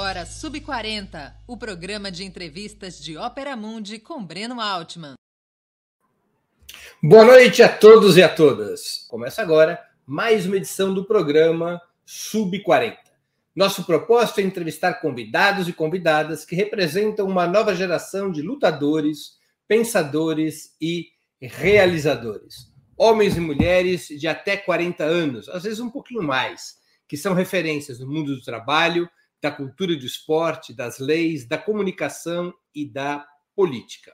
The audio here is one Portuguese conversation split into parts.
agora Sub40, o programa de entrevistas de Ópera Mundi com Breno Altman. Boa noite a todos e a todas. Começa agora mais uma edição do programa Sub40. Nosso propósito é entrevistar convidados e convidadas que representam uma nova geração de lutadores, pensadores e realizadores. Homens e mulheres de até 40 anos, às vezes um pouquinho mais, que são referências no mundo do trabalho, da cultura do esporte, das leis, da comunicação e da política.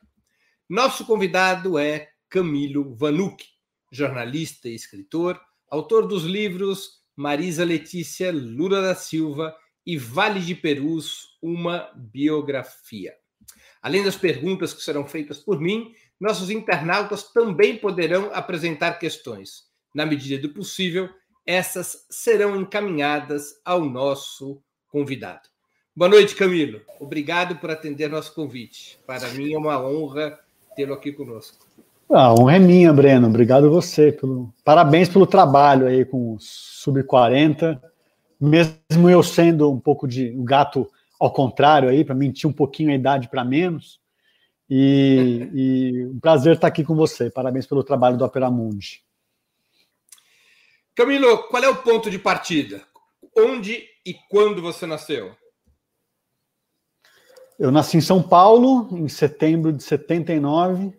Nosso convidado é Camilo Vanucci, jornalista e escritor, autor dos livros Marisa Letícia Lula da Silva e Vale de Perus, uma biografia. Além das perguntas que serão feitas por mim, nossos internautas também poderão apresentar questões. Na medida do possível, essas serão encaminhadas ao nosso convidado. Boa noite, Camilo. Obrigado por atender nosso convite. Para mim é uma honra tê-lo aqui conosco. A honra é minha, Breno. Obrigado você. Pelo... Parabéns pelo trabalho aí com o Sub-40. Mesmo eu sendo um pouco de um gato ao contrário aí, para mentir um pouquinho a idade para menos. E, e, um prazer estar aqui com você. Parabéns pelo trabalho do Opera Mundi. Camilo, qual é o ponto de partida? Onde e quando você nasceu? Eu nasci em São Paulo, em setembro de 79,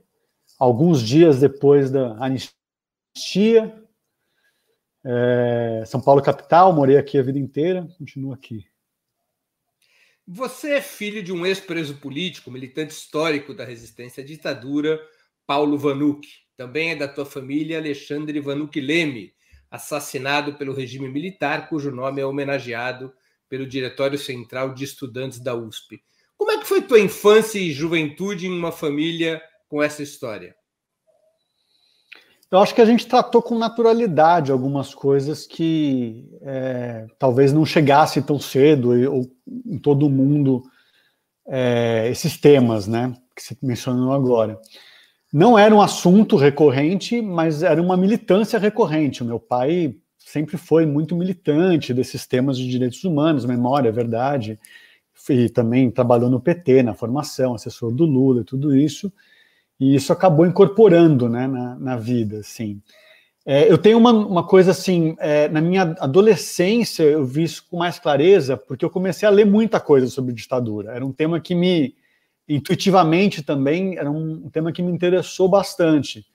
alguns dias depois da anistia. É, São Paulo, capital, morei aqui a vida inteira, continuo aqui. Você é filho de um ex-preso político, militante histórico da resistência à ditadura, Paulo Vanucci. Também é da tua família Alexandre Vanucci Leme, assassinado pelo regime militar, cujo nome é homenageado pelo Diretório Central de Estudantes da USP. Como é que foi tua infância e juventude em uma família com essa história? Eu acho que a gente tratou com naturalidade algumas coisas que é, talvez não chegasse tão cedo ou em todo mundo é, esses temas, né, que você mencionou agora não era um assunto recorrente, mas era uma militância recorrente. O meu pai sempre foi muito militante desses temas de direitos humanos, memória, verdade, e também trabalhou no PT, na formação, assessor do Lula, tudo isso, e isso acabou incorporando né, na, na vida, assim. É, eu tenho uma, uma coisa assim, é, na minha adolescência eu vi isso com mais clareza, porque eu comecei a ler muita coisa sobre ditadura. Era um tema que me, intuitivamente também era um tema que me interessou bastante.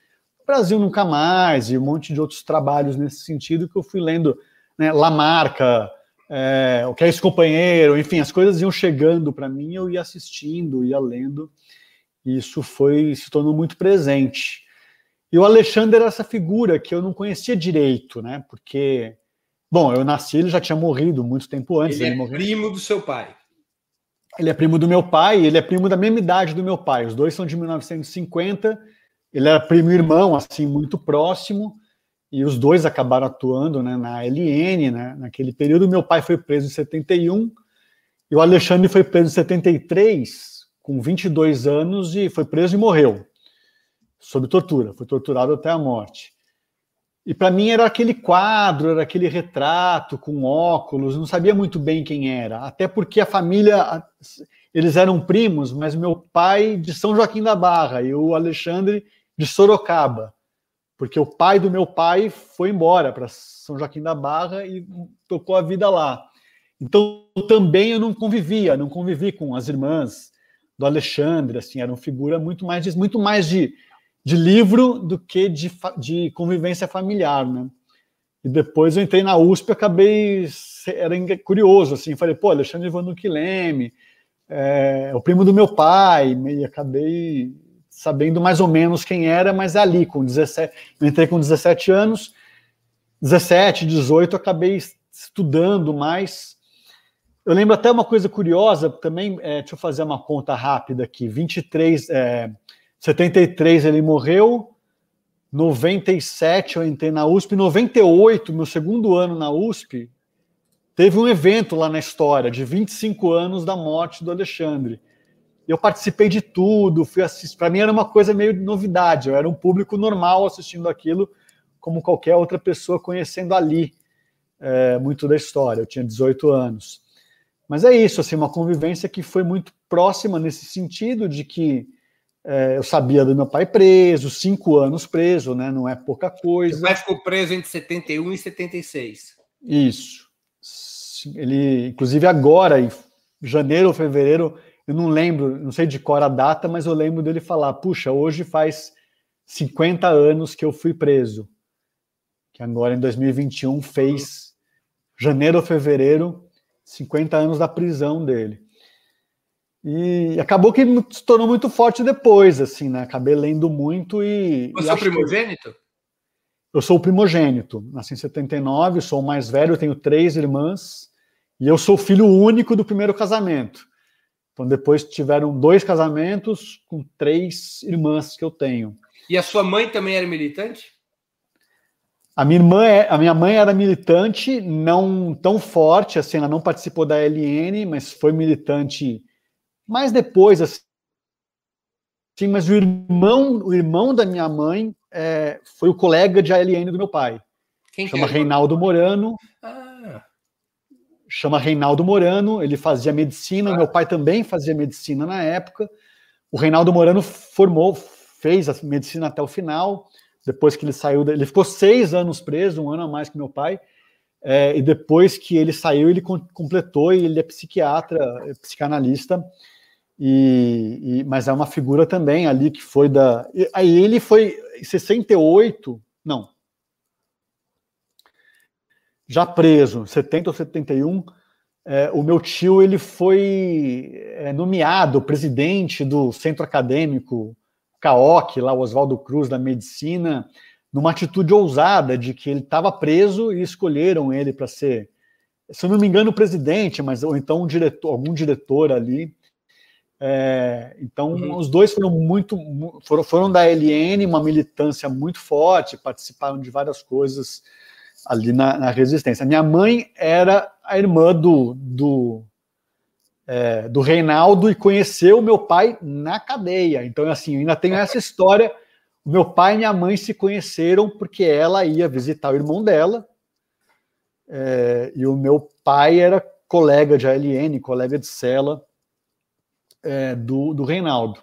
Brasil Nunca Mais e um monte de outros trabalhos nesse sentido que eu fui lendo, né, Lamarca, é, o que é esse companheiro, enfim, as coisas iam chegando para mim, eu ia assistindo, ia lendo, e isso foi se tornou muito presente. E o Alexandre era essa figura que eu não conhecia direito, né? Porque, bom, eu nasci, ele já tinha morrido muito tempo antes. Ele, ele é primo do seu pai. Ele é primo do meu pai, ele é primo da mesma idade do meu pai. Os dois são de 1950. Ele era primo irmão, assim, muito próximo. E os dois acabaram atuando né, na LN, né, naquele período. Meu pai foi preso em 71 e o Alexandre foi preso em 73, com 22 anos, e foi preso e morreu, sob tortura. Foi torturado até a morte. E para mim era aquele quadro, era aquele retrato com óculos, não sabia muito bem quem era. Até porque a família, eles eram primos, mas meu pai de São Joaquim da Barra e o Alexandre de Sorocaba. Porque o pai do meu pai foi embora para São Joaquim da Barra e tocou a vida lá. Então também eu não convivia, não convivi com as irmãs do Alexandre, assim, eram figura muito mais de, muito mais de de livro do que de, de convivência familiar, né? E depois eu entrei na USP e acabei, era curioso, assim, falei, pô, Alexandre Vanucci Leme, é, o primo do meu pai, e acabei sabendo mais ou menos quem era, mas ali, com 17, eu entrei com 17 anos, 17, 18, acabei estudando mais. Eu lembro até uma coisa curiosa também, é, deixa eu fazer uma conta rápida aqui, 23, é, 73 ele morreu, 97 eu entrei na USP, 98, meu segundo ano na USP, teve um evento lá na história de 25 anos da morte do Alexandre. Eu participei de tudo, fui assistir. Para mim era uma coisa meio novidade. Eu era um público normal assistindo aquilo, como qualquer outra pessoa conhecendo ali é, muito da história. Eu tinha 18 anos. Mas é isso, assim, uma convivência que foi muito próxima nesse sentido de que é, eu sabia do meu pai preso, cinco anos preso, né? Não é pouca coisa. Seu pai ficou preso entre 71 e 76. Isso. Ele, inclusive agora, em janeiro ou fevereiro, eu não lembro, não sei de cor a data, mas eu lembro dele falar: puxa, hoje faz 50 anos que eu fui preso. Que agora em 2021 fez janeiro ou fevereiro, 50 anos da prisão dele. E acabou que se tornou muito forte depois, assim, né? Acabei lendo muito e. Você é o primogênito? Eu sou o primogênito. Nasci em 79, sou o mais velho, tenho três irmãs. E eu sou filho único do primeiro casamento. Então, depois tiveram dois casamentos com três irmãs que eu tenho. E a sua mãe também era militante? A minha irmã, é, a minha mãe era militante, não tão forte, assim, ela não participou da LN, mas foi militante mais depois, assim. Mas o irmão, o irmão da minha mãe é, foi o colega de ALN do meu pai. Quem Chama que é? Reinaldo Morano. Ah chama Reinaldo Morano, ele fazia medicina, ah. meu pai também fazia medicina na época. O Reinaldo Morano formou, fez a medicina até o final, depois que ele saiu, ele ficou seis anos preso, um ano a mais que meu pai, é, e depois que ele saiu, ele completou e ele é psiquiatra, é psicanalista, e, e, mas é uma figura também ali que foi da. Aí ele foi em 68, não, já preso, 70 ou 71, é, o meu tio ele foi é, nomeado presidente do centro acadêmico CAOC, lá Oswaldo Cruz da medicina, numa atitude ousada de que ele estava preso e escolheram ele para ser, se eu não me engano, presidente, mas ou então um diretor, algum diretor ali. É, então, uhum. os dois foram muito foram, foram da LN, uma militância muito forte, participaram de várias coisas ali na, na, resistência. Minha mãe era a irmã do, do, é, do Reinaldo e conheceu o meu pai na cadeia. Então, assim, ainda tenho essa história. Meu pai e minha mãe se conheceram porque ela ia visitar o irmão dela. É, e o meu pai era colega de ALN, colega de cela é, do, do Reinaldo.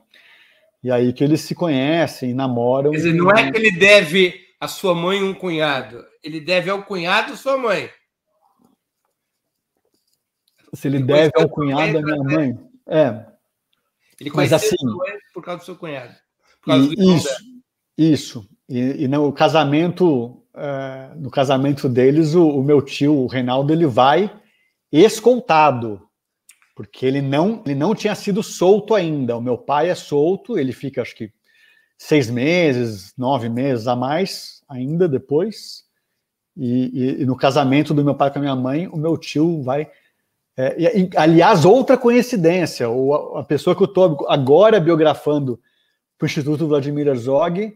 E aí que eles se conhecem, namoram. Quer dizer, não é que ele deve a sua mãe um cunhado, ele deve ao cunhado sua mãe. Se ele, ele deve ao cunhado da minha mãe. É. Ele Mas, assim, por causa do seu cunhado. E, isso, isso. E, e no casamento, é, no casamento deles, o, o, meu tio, o Reinaldo, ele vai escoltado, porque ele não, ele não tinha sido solto ainda. O meu pai é solto, ele fica, acho que, seis meses, nove meses a mais ainda depois. E, e, e, no casamento do meu pai com a minha mãe, o meu tio vai. É, e, aliás, outra coincidência, o, a pessoa que eu estou agora biografando para o Instituto Vladimir Herzog,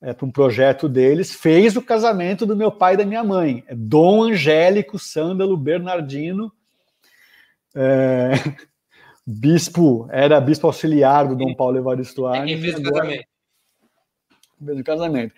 é, para um projeto deles, fez o casamento do meu pai e da minha mãe. É Dom Angélico Sândalo Bernardino, é, bispo, era bispo auxiliar do Dom Paulo Evaristo Arnes. É quem fez o casamento. Fez o casamento.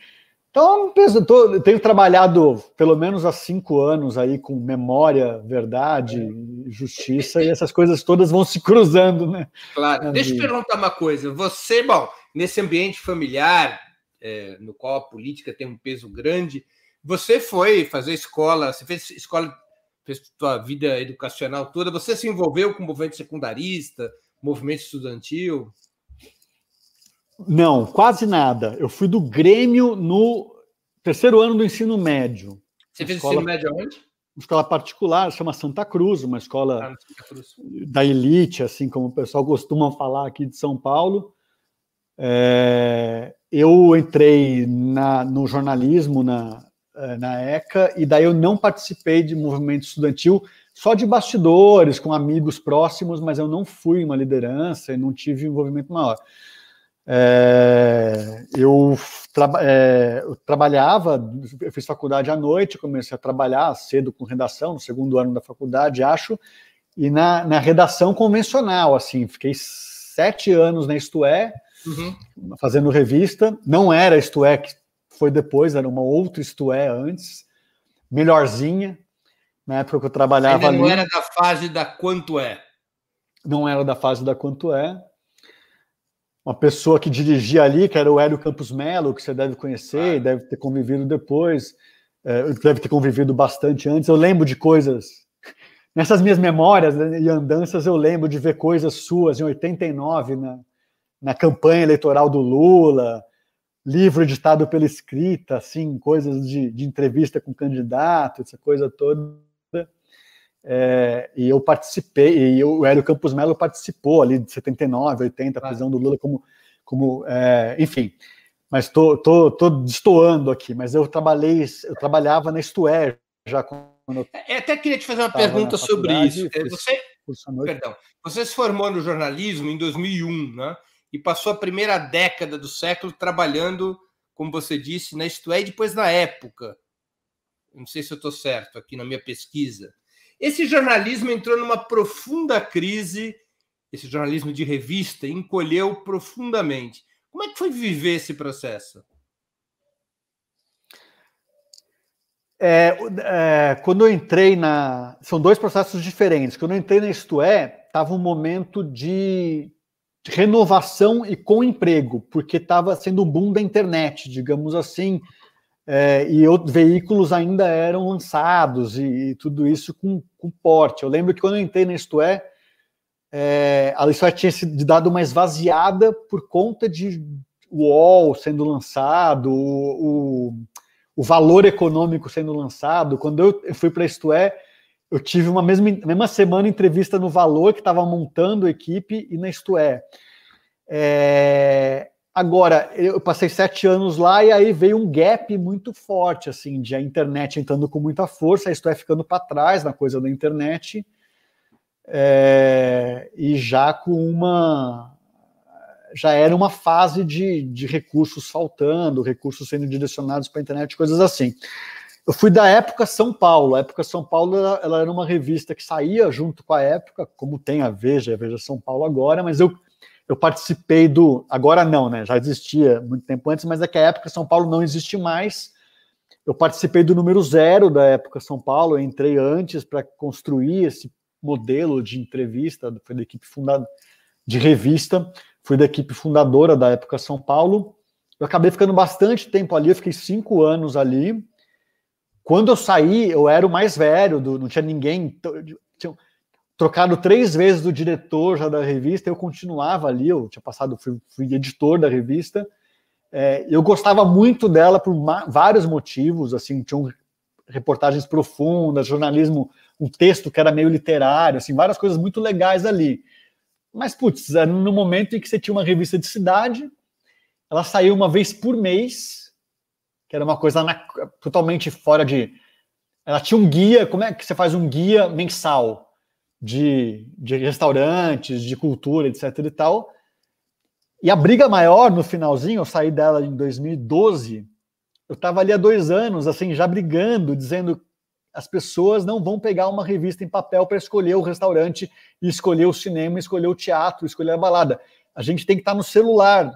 Então, eu tenho trabalhado pelo menos há cinco anos aí com memória, verdade, é. justiça, e essas coisas todas vão se cruzando, né? Claro. Deixa eu perguntar uma coisa. Você, bom, nesse ambiente familiar, é, no qual a política tem um peso grande, você foi fazer escola, você fez escola, fez sua vida educacional toda, você se envolveu com o movimento secundarista, movimento estudantil? Não, quase nada. Eu fui do Grêmio no terceiro ano do ensino médio. Você fez escola, ensino médio aonde? Uma escola particular, chama Santa Cruz, uma escola ah, da elite, assim como o pessoal costuma falar aqui de São Paulo. É, eu entrei na, no jornalismo na, na ECA e daí eu não participei de movimento estudantil, só de bastidores, com amigos próximos, mas eu não fui uma liderança e não tive envolvimento maior. É, eu, tra é, eu, trabalhava, eu fiz faculdade à noite, comecei a trabalhar cedo com redação, no segundo ano da faculdade, acho, e na, na redação convencional, assim, fiquei sete anos na Isto É, uhum. fazendo revista, não era Isto É que foi depois, era uma outra Isto É antes, melhorzinha, Na época que eu trabalhava Ainda não ali. era da fase da quanto é. Não era da fase da quanto é. Uma pessoa que dirigia ali, que era o Hélio Campos Melo, que você deve conhecer, Ah. deve ter convivido depois, é, deve ter convivido bastante antes. Eu lembro de coisas. Nessas minhas memórias né, e andanças, eu lembro de ver coisas suas em 89, na, na campanha eleitoral do Lula, livro editado pela escrita, assim, coisas de, de entrevista com candidato, essa coisa toda. É, e eu participei, e o Hélio Campos Melo participou ali de 79, 80, a prisão do Lula como, como é, enfim. Mas tô, tô, tô destoando aqui, mas eu trabalhei, eu trabalhava na Estué já quando eu É, Até queria te fazer uma pergunta sobre isso. É, Você, perdão, você se formou no jornalismo em 2001, né? E passou a primeira década do século trabalhando, como você disse, na Isto É, e depois na época. Não sei se eu estou certo aqui na minha pesquisa. Esse jornalismo entrou numa profunda crise, esse jornalismo de revista encolheu profundamente. Como é que foi viver esse processo? É, é, quando eu entrei na. São dois processos diferentes. Quando eu entrei na Isto É, estava um momento de renovação e com emprego, porque estava sendo o boom da internet, digamos assim, é, e veículos ainda eram lançados e, e tudo isso com, com porte. Eu lembro que quando eu entrei na Isto É, é, a Isto É tinha sido dado uma esvaziada por conta de UOL sendo lançado, o- o o valor econômico sendo lançado. Quando eu fui para Isto É, eu tive uma mesma, mesma semana entrevista no Valor, que estava montando a equipe, e na Isto É. É, Agora, eu passei sete anos lá e aí veio um gap muito forte, assim, de a internet entrando com muita força, a Isto É ficando para trás na coisa da internet, é, e já com uma já era uma fase de, de recursos faltando, recursos sendo direcionados para a internet, coisas assim. Eu fui da Época São Paulo. A Época São Paulo ela, ela era uma revista que saía junto com a Época, como tem a Veja, a Veja São Paulo agora, mas eu, eu participei do. Agora não, né? Já existia muito tempo antes, mas é que a Época São Paulo não existe mais. Eu participei do número zero da Época São Paulo, eu entrei antes para construir esse modelo de entrevista, foi da equipe fundada de revista fui da equipe fundadora da época São Paulo. Eu acabei ficando bastante tempo ali, eu fiquei cinco anos ali. Quando eu saí, eu era o mais velho, do, não tinha ninguém. Tinha trocado três vezes do diretor já da revista, eu continuava ali, eu tinha passado, fui, fui editor da revista. É, eu gostava muito dela por vários motivos, assim, tinham reportagens profundas, jornalismo, um texto que era meio literário, assim, várias coisas muito legais ali. Mas, putz, no momento em que você tinha uma revista de cidade, ela saiu uma vez por mês, que era uma coisa na, totalmente fora de. Ela tinha um guia, como é que você faz um guia mensal de, de restaurantes, de cultura, etc e tal. E a briga maior no finalzinho, eu saí dela em 2012, eu estava ali há dois anos, assim, já brigando, dizendo as pessoas não vão pegar uma revista em papel para escolher o restaurante, escolher o cinema, escolher o teatro, escolher a balada. A gente tem que estar no celular.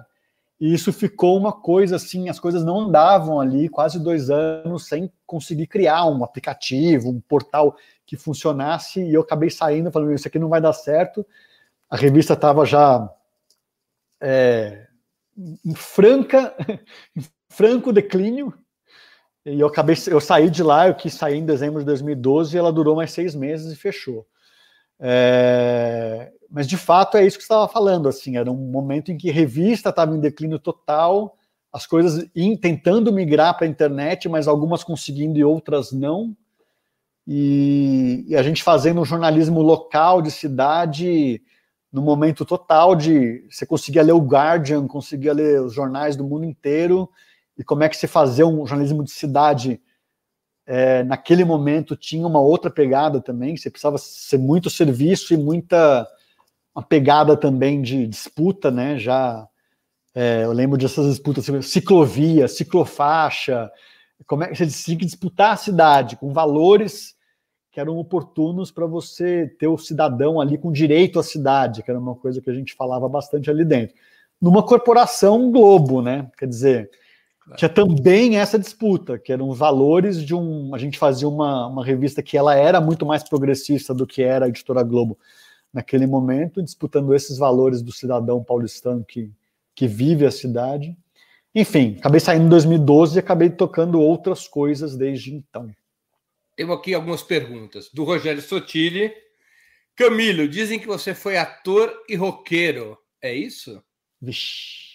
E isso ficou uma coisa assim, as coisas não andavam ali quase dois anos sem conseguir criar um aplicativo, um portal que funcionasse, e eu acabei saindo falando, isso aqui não vai dar certo. A revista estava já é, em franca, em franco declínio, e eu acabei, eu saí de lá, eu quis sair em dezembro de 2012 e ela durou mais seis meses e fechou. É, mas de fato é isso que você estava falando, assim, era um momento em que revista estava em declínio total, as coisas in, tentando migrar para a internet, mas algumas conseguindo e outras não. E, e, a gente fazendo um jornalismo local de cidade no momento total de você conseguia ler o Guardian, conseguia ler os jornais do mundo inteiro e como é que se fazer um jornalismo de cidade é, naquele momento tinha uma outra pegada também, você precisava ser muito serviço e muita uma pegada também de disputa, né? Já é, eu lembro dessas disputas, ciclovia, ciclofaixa, como é que você tinha que disputar a cidade com valores que eram oportunos para você ter o cidadão ali com direito à cidade, que era uma coisa que a gente falava bastante ali dentro. Numa corporação Globo, né? Quer dizer, tinha também essa disputa, que eram os valores de um. A gente fazia uma, uma revista que ela era muito mais progressista do que era a editora Globo naquele momento, disputando esses valores do cidadão paulistano que, que vive a cidade. Enfim, acabei saindo em 2012 e acabei tocando outras coisas desde então. Temos aqui algumas perguntas. Do Rogério Sotile. Camilo, dizem que você foi ator e roqueiro. É isso? Vixe.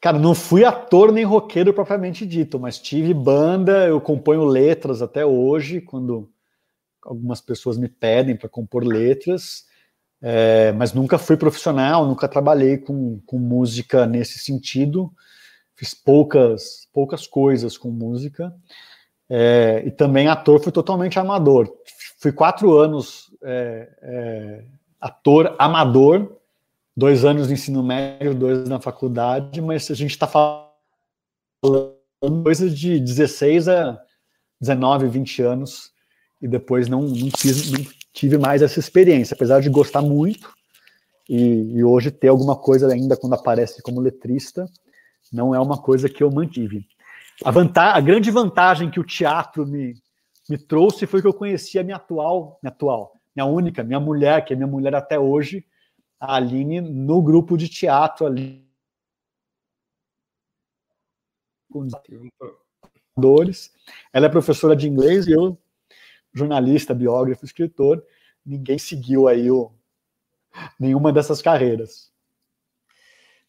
Cara, não fui ator nem roqueiro propriamente dito, mas tive banda, eu componho letras até hoje, quando algumas pessoas me pedem para compor letras, é, mas nunca fui profissional, nunca trabalhei com, com música nesse sentido, fiz poucas, poucas coisas com música, é, e também ator fui totalmente amador. Fui quatro anos é, ator amador, dois anos de ensino médio, dois na faculdade, mas a gente está falando coisas de 16 a 19, 20 anos, e depois não, não, fiz, não tive mais essa experiência, apesar de gostar muito, e, e, hoje ter alguma coisa ainda quando aparece como letrista, não é uma coisa que eu mantive. A, vantagem, a grande vantagem que o teatro me, me trouxe foi que eu conheci a minha atual, minha atual, minha única, minha mulher, que é minha mulher até hoje, a Aline no grupo de teatro ali. Com Ela é professora de inglês e eu, jornalista, biógrafo, escritor. Ninguém seguiu aí o, nenhuma dessas carreiras.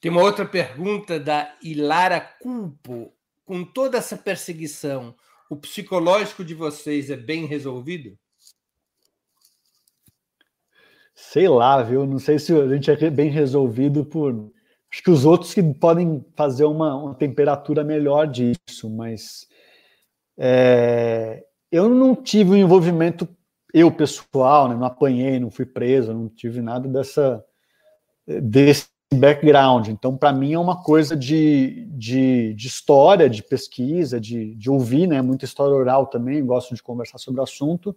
Tem uma outra pergunta da Ilara Culpo. Com toda essa perseguição, o psicológico de vocês é bem resolvido? Sei lá, viu? Não sei se a gente é bem resolvido por. Acho que os outros que podem fazer uma, uma temperatura melhor disso, mas é, eu não tive um envolvimento, eu pessoal, né? não apanhei, não fui preso, não tive nada dessa desse background. Então, para mim, é uma coisa de, de, de história, de pesquisa, de, de ouvir, né? Muita história oral também, gosto de conversar sobre o assunto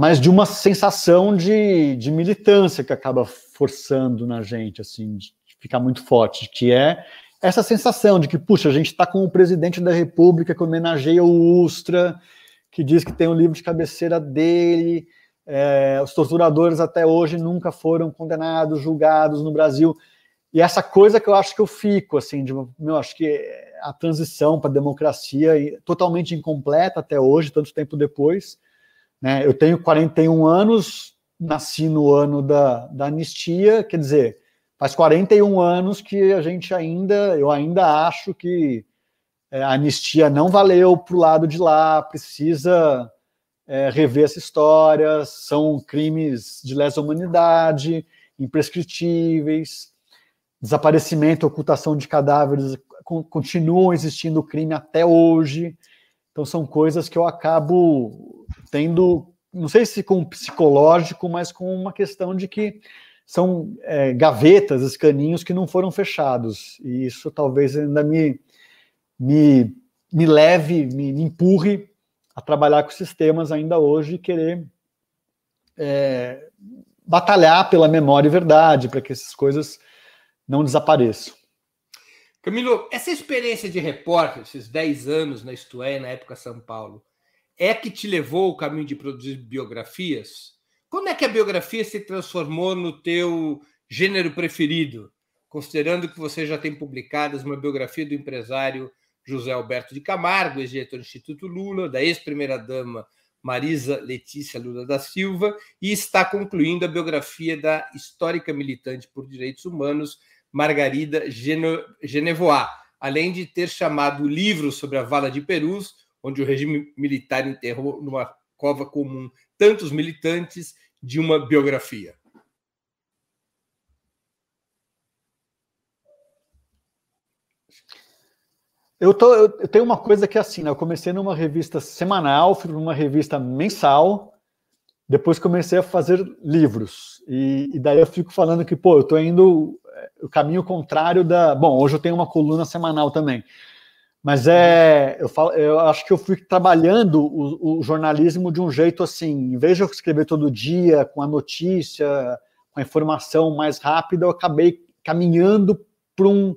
mas de uma sensação de, de militância que acaba forçando na gente, assim, de ficar muito forte, que é essa sensação de que, puxa, a gente está com o presidente da República que homenageia o Ustra, que diz que tem o um livro de cabeceira dele, é, os torturadores até hoje nunca foram condenados, julgados no Brasil. E essa coisa que eu acho que eu fico, assim, de, eu acho que a transição para a democracia totalmente incompleta até hoje, tanto tempo depois, né? Eu tenho 41 anos, nasci no ano da, da anistia, quer dizer, faz 41 anos que a gente ainda, eu ainda acho que é, a anistia não valeu para o lado de lá, precisa é, rever essa história, são crimes de lesa humanidade, imprescritíveis, desaparecimento, ocultação de cadáveres continuam existindo crime até hoje. Então são coisas que eu acabo tendo, não sei se com psicológico, mas com uma questão de que são é, gavetas, escaninhos que não foram fechados. E isso talvez ainda me, me, me leve, me, me empurre a trabalhar com sistemas ainda hoje e querer é, batalhar pela memória e verdade, para que essas coisas não desapareçam. Camilo, essa experiência de repórter, esses 10 anos na Isto é, na época São Paulo, é que te levou ao caminho de produzir biografias? Quando é que a biografia se transformou no teu gênero preferido? Considerando que você já tem publicadas uma biografia do empresário José Alberto de Camargo, ex-diretor do Instituto Lula, da ex-primeira-dama Marisa Letícia Lula da Silva, e está concluindo a biografia da histórica militante por direitos humanos Margarida Genevois, além de ter chamado o livro sobre a Vala de Perus, onde o regime militar enterrou numa cova comum tantos militantes, de uma biografia. Eu, tô, eu, tenho uma coisa que é assim, né? eu comecei numa revista semanal, fui numa revista mensal, depois comecei a fazer livros. E, e daí eu fico falando que, pô, eu estou indo o caminho contrário da. Bom, hoje eu tenho uma coluna semanal também. Mas é, eu, falo, eu acho que eu fui trabalhando o, o, jornalismo de um jeito assim, em vez de eu escrever todo dia com a notícia, com a informação mais rápida, eu acabei caminhando para um,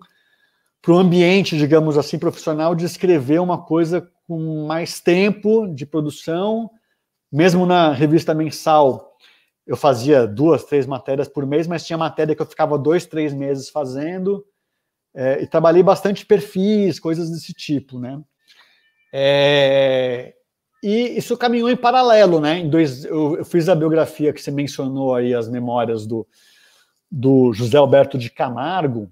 para o ambiente, digamos assim, profissional de escrever uma coisa com mais tempo de produção. Mesmo na revista mensal, eu fazia duas, três matérias por mês, mas tinha matéria que eu ficava dois, três meses fazendo. É, e trabalhei bastante perfis, coisas desse tipo, né? É, e isso caminhou em paralelo, né? Em dois, eu, eu, fiz a biografia que você mencionou aí, as memórias do, do José Alberto de Camargo,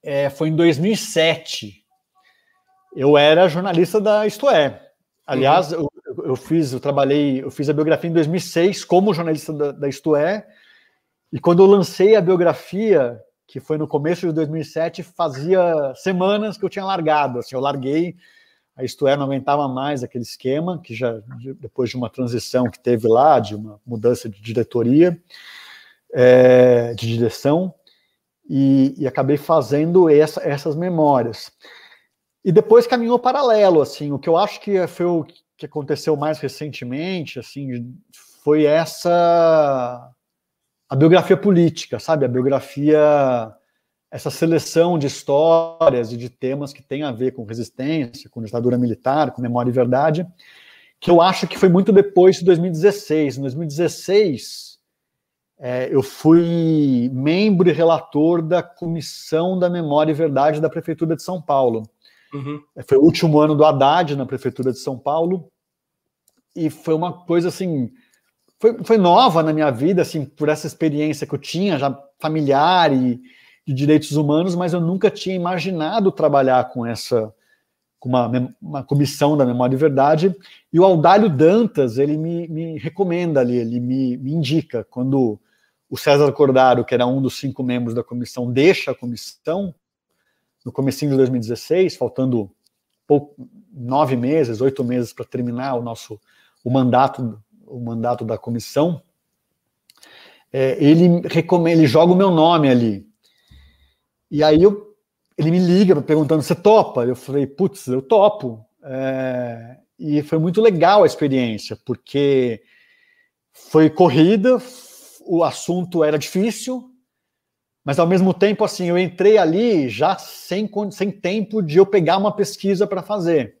é, foi em 2007. Eu era jornalista da Isto É. Aliás, uhum. Eu, fiz, eu trabalhei, eu fiz a biografia em 2006 como jornalista da, da Isto É. E quando eu lancei a biografia, que foi no começo de 2007, fazia semanas que eu tinha largado. Assim, eu larguei, a Isto É não aguentava mais aquele esquema, que já depois de uma transição que teve lá, de uma mudança de diretoria, é, de direção, e, e acabei fazendo essa, essas memórias. E depois caminhou paralelo, assim, o que eu acho que foi o que aconteceu mais recentemente, assim, foi essa a biografia política, sabe? A biografia, essa seleção de histórias e de temas que tem a ver com resistência, com ditadura militar, com memória e verdade, que eu acho que foi muito depois de 2016. Em 2016, é, eu fui membro e relator da Comissão da Memória e Verdade da Prefeitura de São Paulo. Uhum. Foi o último ano do Haddad na Prefeitura de São Paulo e foi uma coisa assim, foi, foi nova na minha vida, assim, por essa experiência que eu tinha já familiar e de direitos humanos, mas eu nunca tinha imaginado trabalhar com essa com uma, uma comissão da memória e verdade. E o Aldalho Dantas, ele me, me recomenda ali, ele me, me indica quando o César Cordaro, que era um dos cinco membros da comissão, deixa a comissão no comecinho de 2016, faltando pouco, nove meses, oito meses para terminar o nosso o mandato o mandato da comissão, é, ele ele joga o meu nome ali. E aí eu, ele me liga perguntando: você topa? Eu falei: putz, eu topo. É, e foi muito legal a experiência, porque foi corrida, o assunto era difícil, mas ao mesmo tempo, assim, eu entrei ali já sem, sem tempo de eu pegar uma pesquisa para fazer.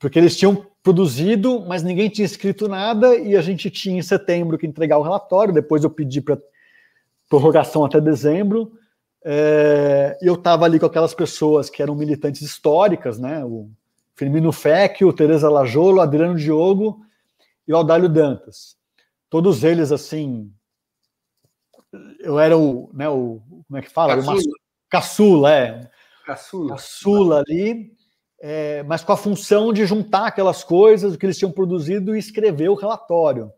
Porque eles tinham produzido, mas ninguém tinha escrito nada, e a gente tinha em setembro que entregar o relatório, depois eu pedi para prorrogação até dezembro, é, eu estava ali com aquelas pessoas que eram militantes históricas, né? O Firmino Fecchio, Teresa Lajolo, Adriano Diogo e o Aldalho Dantas todos eles assim. Eu era o, né, o como é que fala? Caçula, o caçula é. Caçula. Caçula ali, é, mas com a função de juntar aquelas coisas o que eles tinham produzido e escrever o relatório.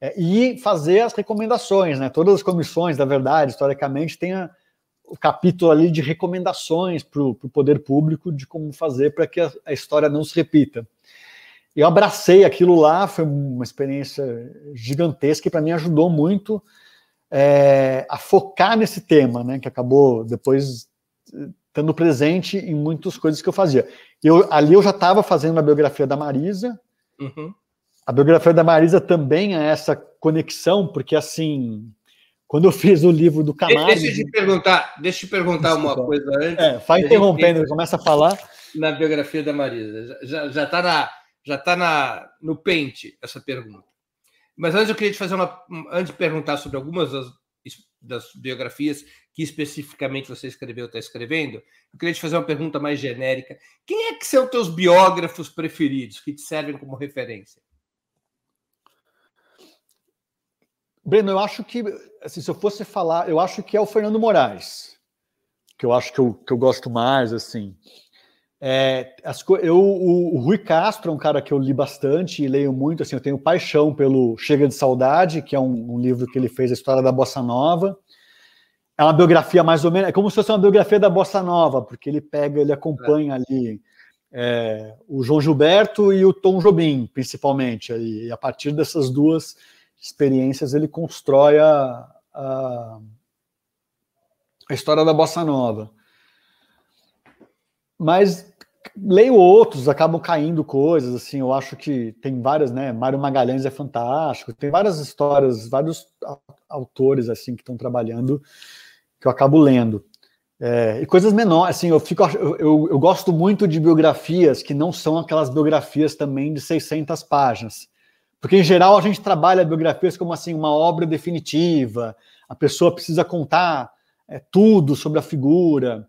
É, e fazer as recomendações, né? Todas as comissões, da verdade, historicamente, tem a, o capítulo ali de recomendações para o poder público de como fazer para que a, a história não se repita eu abracei aquilo lá, foi uma experiência gigantesca e para mim ajudou muito é, a focar nesse tema, né, que acabou depois estando presente em muitas coisas que eu fazia. Eu, ali eu já estava fazendo a biografia da Marisa. Uhum. A biografia da Marisa também é essa conexão, porque assim, quando eu fiz o livro do Camargo... Deixa eu te perguntar, deixa eu te perguntar uma coisa antes. É, vai interrompendo, gente... começa a falar. Na biografia da Marisa. Já está na já está no pente essa pergunta. Mas antes eu queria te fazer uma. Antes de perguntar sobre algumas das, das biografias que especificamente você escreveu ou está escrevendo, eu queria te fazer uma pergunta mais genérica. Quem é que são teus biógrafos preferidos que te servem como referência? Breno, eu acho que, assim, se eu fosse falar, eu acho que é o Fernando Moraes, que eu acho que eu, que eu gosto mais, assim. É, as, eu, o, o, Rui Castro é um cara que eu li bastante e leio muito. Assim, eu tenho paixão pelo Chega de Saudade, que é um, um, livro que ele fez a história da Bossa Nova. É uma biografia mais ou menos, é como se fosse uma biografia da Bossa Nova, porque ele pega, ele acompanha ali é, o João Gilberto e o Tom Jobim, principalmente. E a partir dessas duas experiências ele constrói a, a, a história da Bossa Nova mas leio outros, acabam caindo coisas, assim, eu acho que tem várias, né, Mário Magalhães é fantástico, tem várias histórias, vários autores, assim, que estão trabalhando, que eu acabo lendo. É, e coisas menores, assim, eu, fico, eu, eu, gosto muito de biografias que não são aquelas biografias também de 600 páginas. Porque, em geral, a gente trabalha biografias como assim, uma obra definitiva, a pessoa precisa contar é, tudo sobre a figura.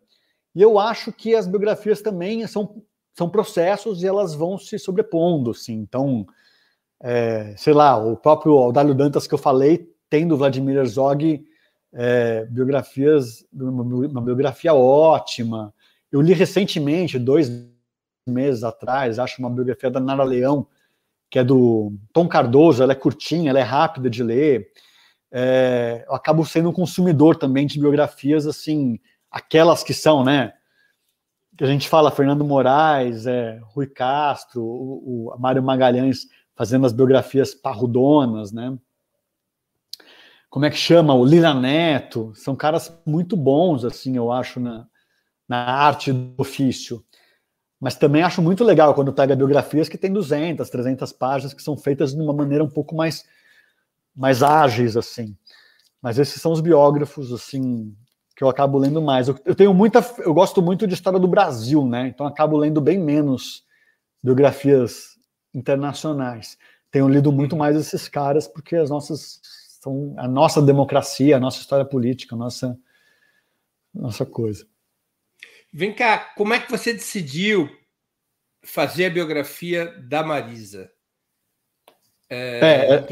E eu acho que as biografias também são, são processos e elas vão se sobrepondo. Assim. Então, é, sei lá, o próprio Audálio Dantas que eu falei tem do Vladimir Herzog é, biografias, uma biografia ótima. Eu li recentemente, dois meses atrás, acho uma biografia da Nara Leão, que é do Tom Cardoso, ela é curtinha, ela é rápida de ler. É, eu acabo sendo um consumidor também de biografias, assim, aquelas que são, né? Que a gente fala, Fernando Moraes, é, Rui Castro, o, o Mário Magalhães fazendo as biografias parrudonas, né? como é que chama? O Lira Neto, são caras muito bons, assim, eu acho, na, na arte do ofício. Mas também acho muito legal quando pega biografias que tem 200, 300 páginas, que são feitas de uma maneira um pouco mais, mais ágeis, assim. Mas esses são os biógrafos, assim, que eu acabo lendo mais. Eu, eu tenho muita, eu gosto muito de história do Brasil, né? Então acabo lendo bem menos biografias internacionais. Tenho lido muito mais esses caras porque as nossas são a nossa democracia, a nossa história política, a nossa, nossa coisa. Vem cá, como é que você decidiu fazer a biografia da Marisa? É, é, é.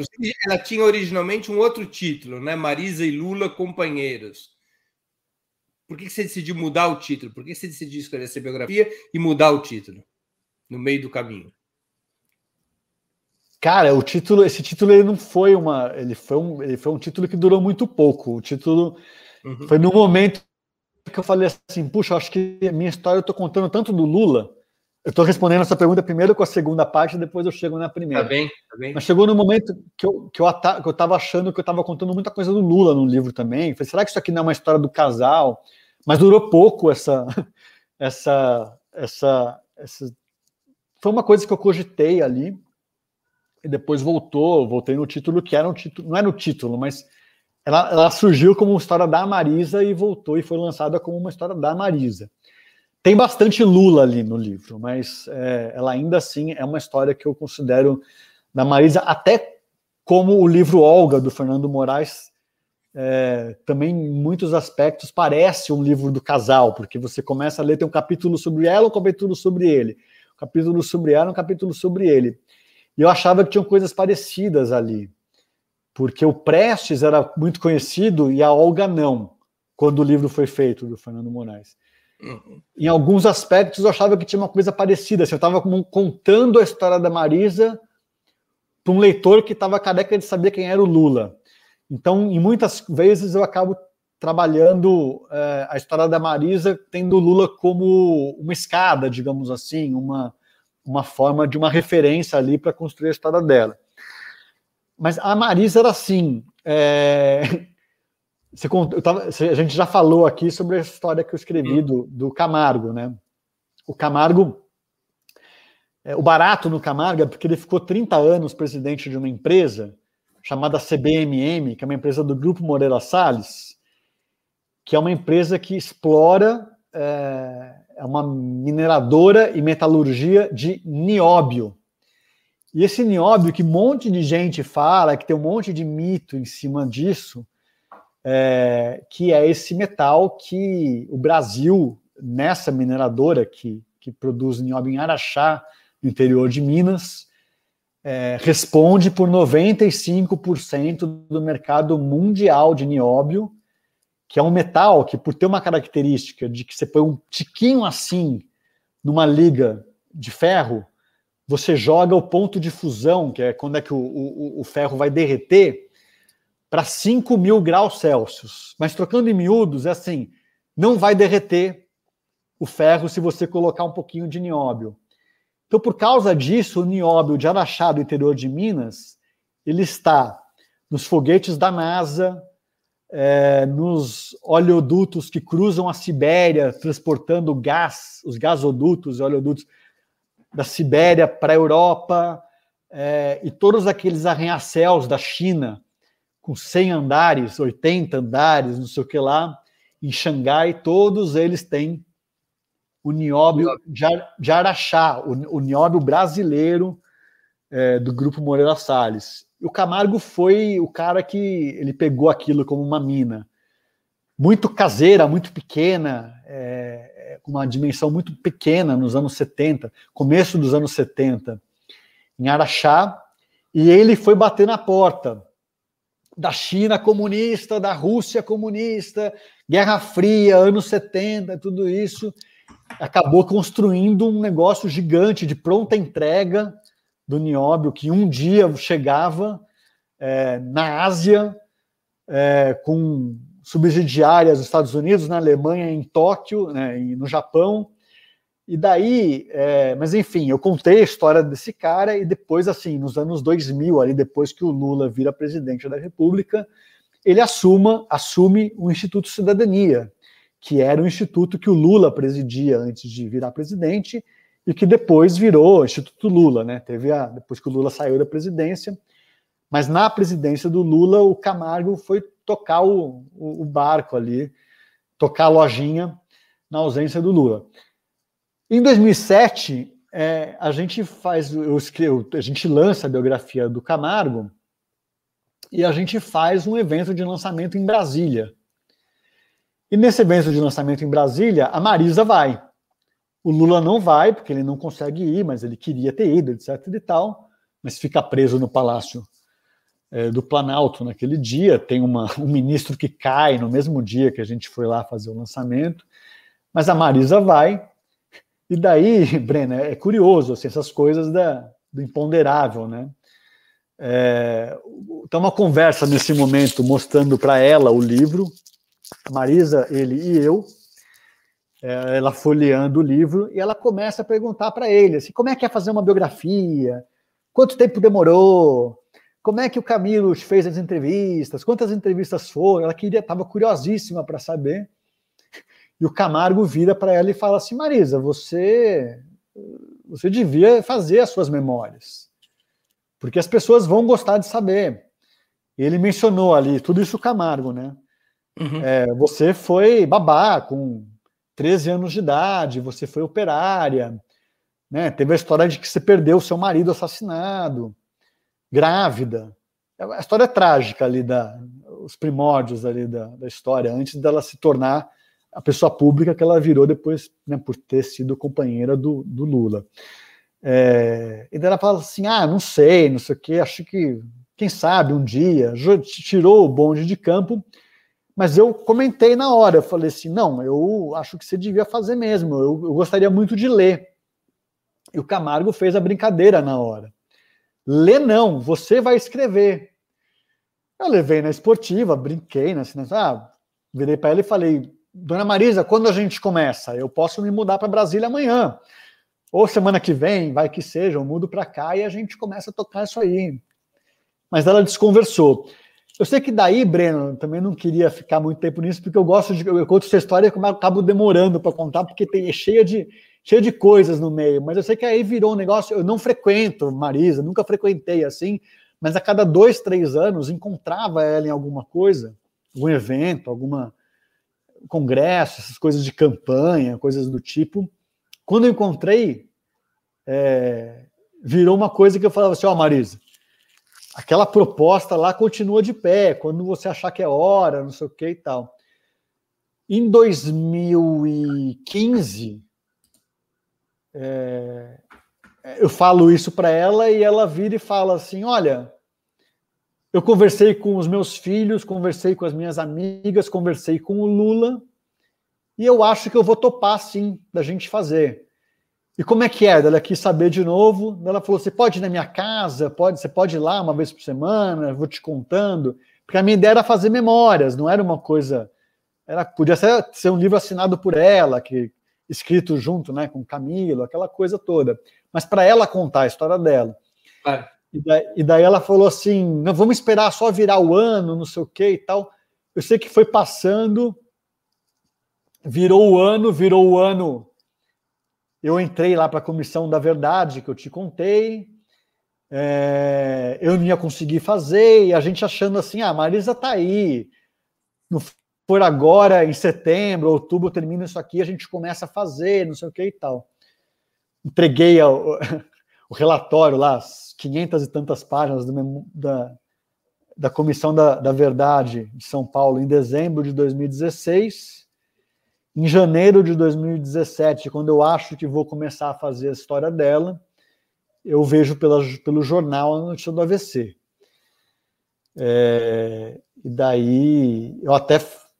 ela tinha originalmente um outro título, né? Marisa e Lula companheiros. Por que você decidiu mudar o título? Por que você decidiu escolher essa biografia e mudar o título no meio do caminho? Cara, o título, esse título ele não foi uma, ele foi um, ele foi um título que durou muito pouco. O título uhum. foi no momento que eu falei assim, puxa, acho que a minha história eu tô contando tanto do Lula. Eu estou respondendo essa pergunta primeiro com a segunda parte, depois eu chego na primeira. Tá bem, tá bem. Mas chegou no momento que eu, que eu, que eu tava achando que eu estava contando muita coisa do Lula no livro também. falei, será que isso aqui não é uma história do casal? Mas durou pouco essa, essa, essa, essa. Foi uma coisa que eu cogitei ali e depois voltou, voltei no título que era um título, não é no título, mas ela, ela surgiu como uma história da Marisa e voltou e foi lançada como uma história da Marisa. Tem bastante Lula ali no livro, mas é, ela ainda assim é uma história que eu considero da Marisa, até como o livro Olga, do Fernando Moraes, é, também em muitos aspectos parece um livro do casal, porque você começa a ler, tem um capítulo sobre ela, um capítulo sobre ele, um capítulo sobre ela, um capítulo sobre ele. E eu achava que tinham coisas parecidas ali, porque o Prestes era muito conhecido e a Olga não, quando o livro foi feito, do Fernando Moraes. Uhum. Em alguns aspectos eu achava que tinha uma coisa parecida. Assim, eu estava contando a história da Marisa para um leitor que estava careca de saber quem era o Lula. Então, em muitas vezes eu acabo trabalhando é, a história da Marisa tendo o Lula como uma escada, digamos assim, uma, uma forma de uma referência ali para construir a história dela. Mas a Marisa era assim. É... Você, tava, a gente já falou aqui sobre a história que eu escrevi do, do Camargo, né? O Camargo, é, o barato no Camargo é porque ele ficou 30 anos presidente de uma empresa chamada CBMM, que é uma empresa do Grupo Moreira Salles, que é uma empresa que explora é, é uma mineradora e metalurgia de nióbio. E esse nióbio que um monte de gente fala, que tem um monte de mito em cima disso, é, que é esse metal que o Brasil, nessa mineradora que, que produz nióbio em Araxá, no interior de Minas, é, responde por 95% do mercado mundial de nióbio que é um metal que, por ter uma característica de que você põe um tiquinho assim numa liga de ferro, você joga o ponto de fusão, que é quando é que o, o, o ferro vai derreter, para 5 mil graus Celsius. Mas trocando em miúdos, é assim: não vai derreter o ferro se você colocar um pouquinho de nióbio. Então, por causa disso, o nióbio de Araxá, do interior de Minas, ele está nos foguetes da NASA, é, nos oleodutos que cruzam a Sibéria, transportando gás, os gasodutos e oleodutos da Sibéria para a Europa, é, e todos aqueles arranha-céus da China, com 100 andares, 80 andares, não sei o que lá, em Xangai, todos eles têm o nióbio de Araxá, o, o nióbio brasileiro é, do grupo Moreira Salles. O Camargo foi o cara que ele pegou aquilo como uma mina, muito caseira, muito pequena, é, é com uma dimensão muito pequena nos anos 70, começo dos anos 70, em Araxá, e ele foi bater na porta da China comunista, da Rússia comunista, Guerra Fria, anos 70, tudo isso, acabou construindo um negócio gigante de pronta entrega do nióbio, que um dia chegava é, na Ásia, é, com subsidiárias nos Estados Unidos, na Alemanha, em Tóquio, né, no Japão, e daí, é, mas enfim, eu contei a história desse cara e depois, assim, nos anos 2000, ali depois que o Lula vira presidente da República, ele assuma, assume o Instituto Cidadania, que era o instituto que o Lula presidia antes de virar presidente e que depois virou Instituto Lula, né? Teve a, depois que o Lula saiu da presidência, mas na presidência do Lula, o Camargo foi tocar o, o, o barco ali, tocar a lojinha na ausência do Lula. Em 2007, é, a gente faz, eu escrevo, a gente lança a biografia do Camargo e a gente faz um evento de lançamento em Brasília. E nesse evento de lançamento em Brasília, a Marisa vai. O Lula não vai, porque ele não consegue ir, mas ele queria ter ido, etc. e tal, mas fica preso no Palácio é, do Planalto naquele dia. Tem uma, um ministro que cai no mesmo dia que a gente foi lá fazer o lançamento. Mas a Marisa vai, e daí, Brena, é curioso assim, essas coisas da, do imponderável, né? É, tá uma conversa nesse momento mostrando para ela o livro, Marisa, ele e eu, é, ela folheando o livro e ela começa a perguntar para ele assim, como é que é fazer uma biografia, quanto tempo demorou, como é que o Camilo fez as entrevistas, quantas entrevistas foram, ela queria, estava curiosíssima para saber. E o Camargo vira para ela e fala assim: Marisa, você, você devia fazer as suas memórias, porque as pessoas vão gostar de saber. Ele mencionou ali, tudo isso o Camargo, né? Uhum. É, você foi babá com 13 anos de idade, você foi operária, né? Teve a história de que você perdeu seu marido assassinado, grávida. A história é trágica ali, da, os primórdios ali da, da história, antes dela se tornar a pessoa pública que ela virou depois, né, por ter sido companheira do, do Lula. É, e daí ela fala assim: ah, não sei, não sei o quê, acho que, quem sabe, um dia, tirou o bonde de campo, mas eu comentei na hora, eu falei assim: não, eu acho que você devia fazer mesmo, eu, eu gostaria muito de ler. E o Camargo fez a brincadeira na hora. Lê não, você vai escrever. Eu levei na esportiva, brinquei, né, assim, ah, virei para ela e falei: Dona Marisa, quando a gente começa? Eu posso me mudar para Brasília amanhã. Ou semana que vem, vai que seja, eu mudo para cá e a gente começa a tocar isso aí. Mas ela desconversou. Eu sei que daí, Breno, também não queria ficar muito tempo nisso, porque eu gosto de. Eu conto essa história e acabo demorando para contar, porque tem, é cheia de, cheia de coisas no meio. Mas eu sei que aí virou um negócio. Eu não frequento Marisa, nunca frequentei assim, mas a cada dois, três anos encontrava ela em alguma coisa, algum evento, alguma congresso, essas coisas de campanha, coisas do tipo. Quando eu encontrei, é, virou uma coisa que eu falava assim: Ó, oh, Marisa, aquela proposta lá continua de pé, quando você achar que é hora, não sei o que e tal. Em 2015, é, eu falo isso para ela e ela vira e fala assim: Olha, eu conversei com os meus filhos, conversei com as minhas amigas, conversei com o Lula, e eu acho que eu vou topar sim da gente fazer. E como é que é? Ela quis saber de novo. Ela falou: você pode ir na minha casa, pode, você pode ir lá uma vez por semana, vou te contando. Porque a minha ideia era fazer memórias, não era uma coisa. Era, podia ser, ser um livro assinado por ela, que escrito junto né, com Camilo, aquela coisa toda. Mas para ela contar a história dela. E daí, e daí, ela falou assim: não vamos esperar só virar o ano, não sei o que e tal. Eu sei que foi passando, virou o ano, virou o ano. Eu entrei lá para a comissão da verdade que eu te contei. É, eu não ia conseguir fazer, e a gente achando assim: ah, a Marisa está aí. No for agora, em setembro, outubro, termina isso aqui, a gente começa a fazer, não sei o que e tal. Entreguei o, o relatório lá, as 500 e tantas páginas do, da, da Comissão da, da Verdade de São Paulo em dezembro de 2016. Em janeiro de 2017, quando eu acho que vou começar a fazer a história dela, eu vejo pela, pelo jornal a notícia do AVC. É, e daí eu até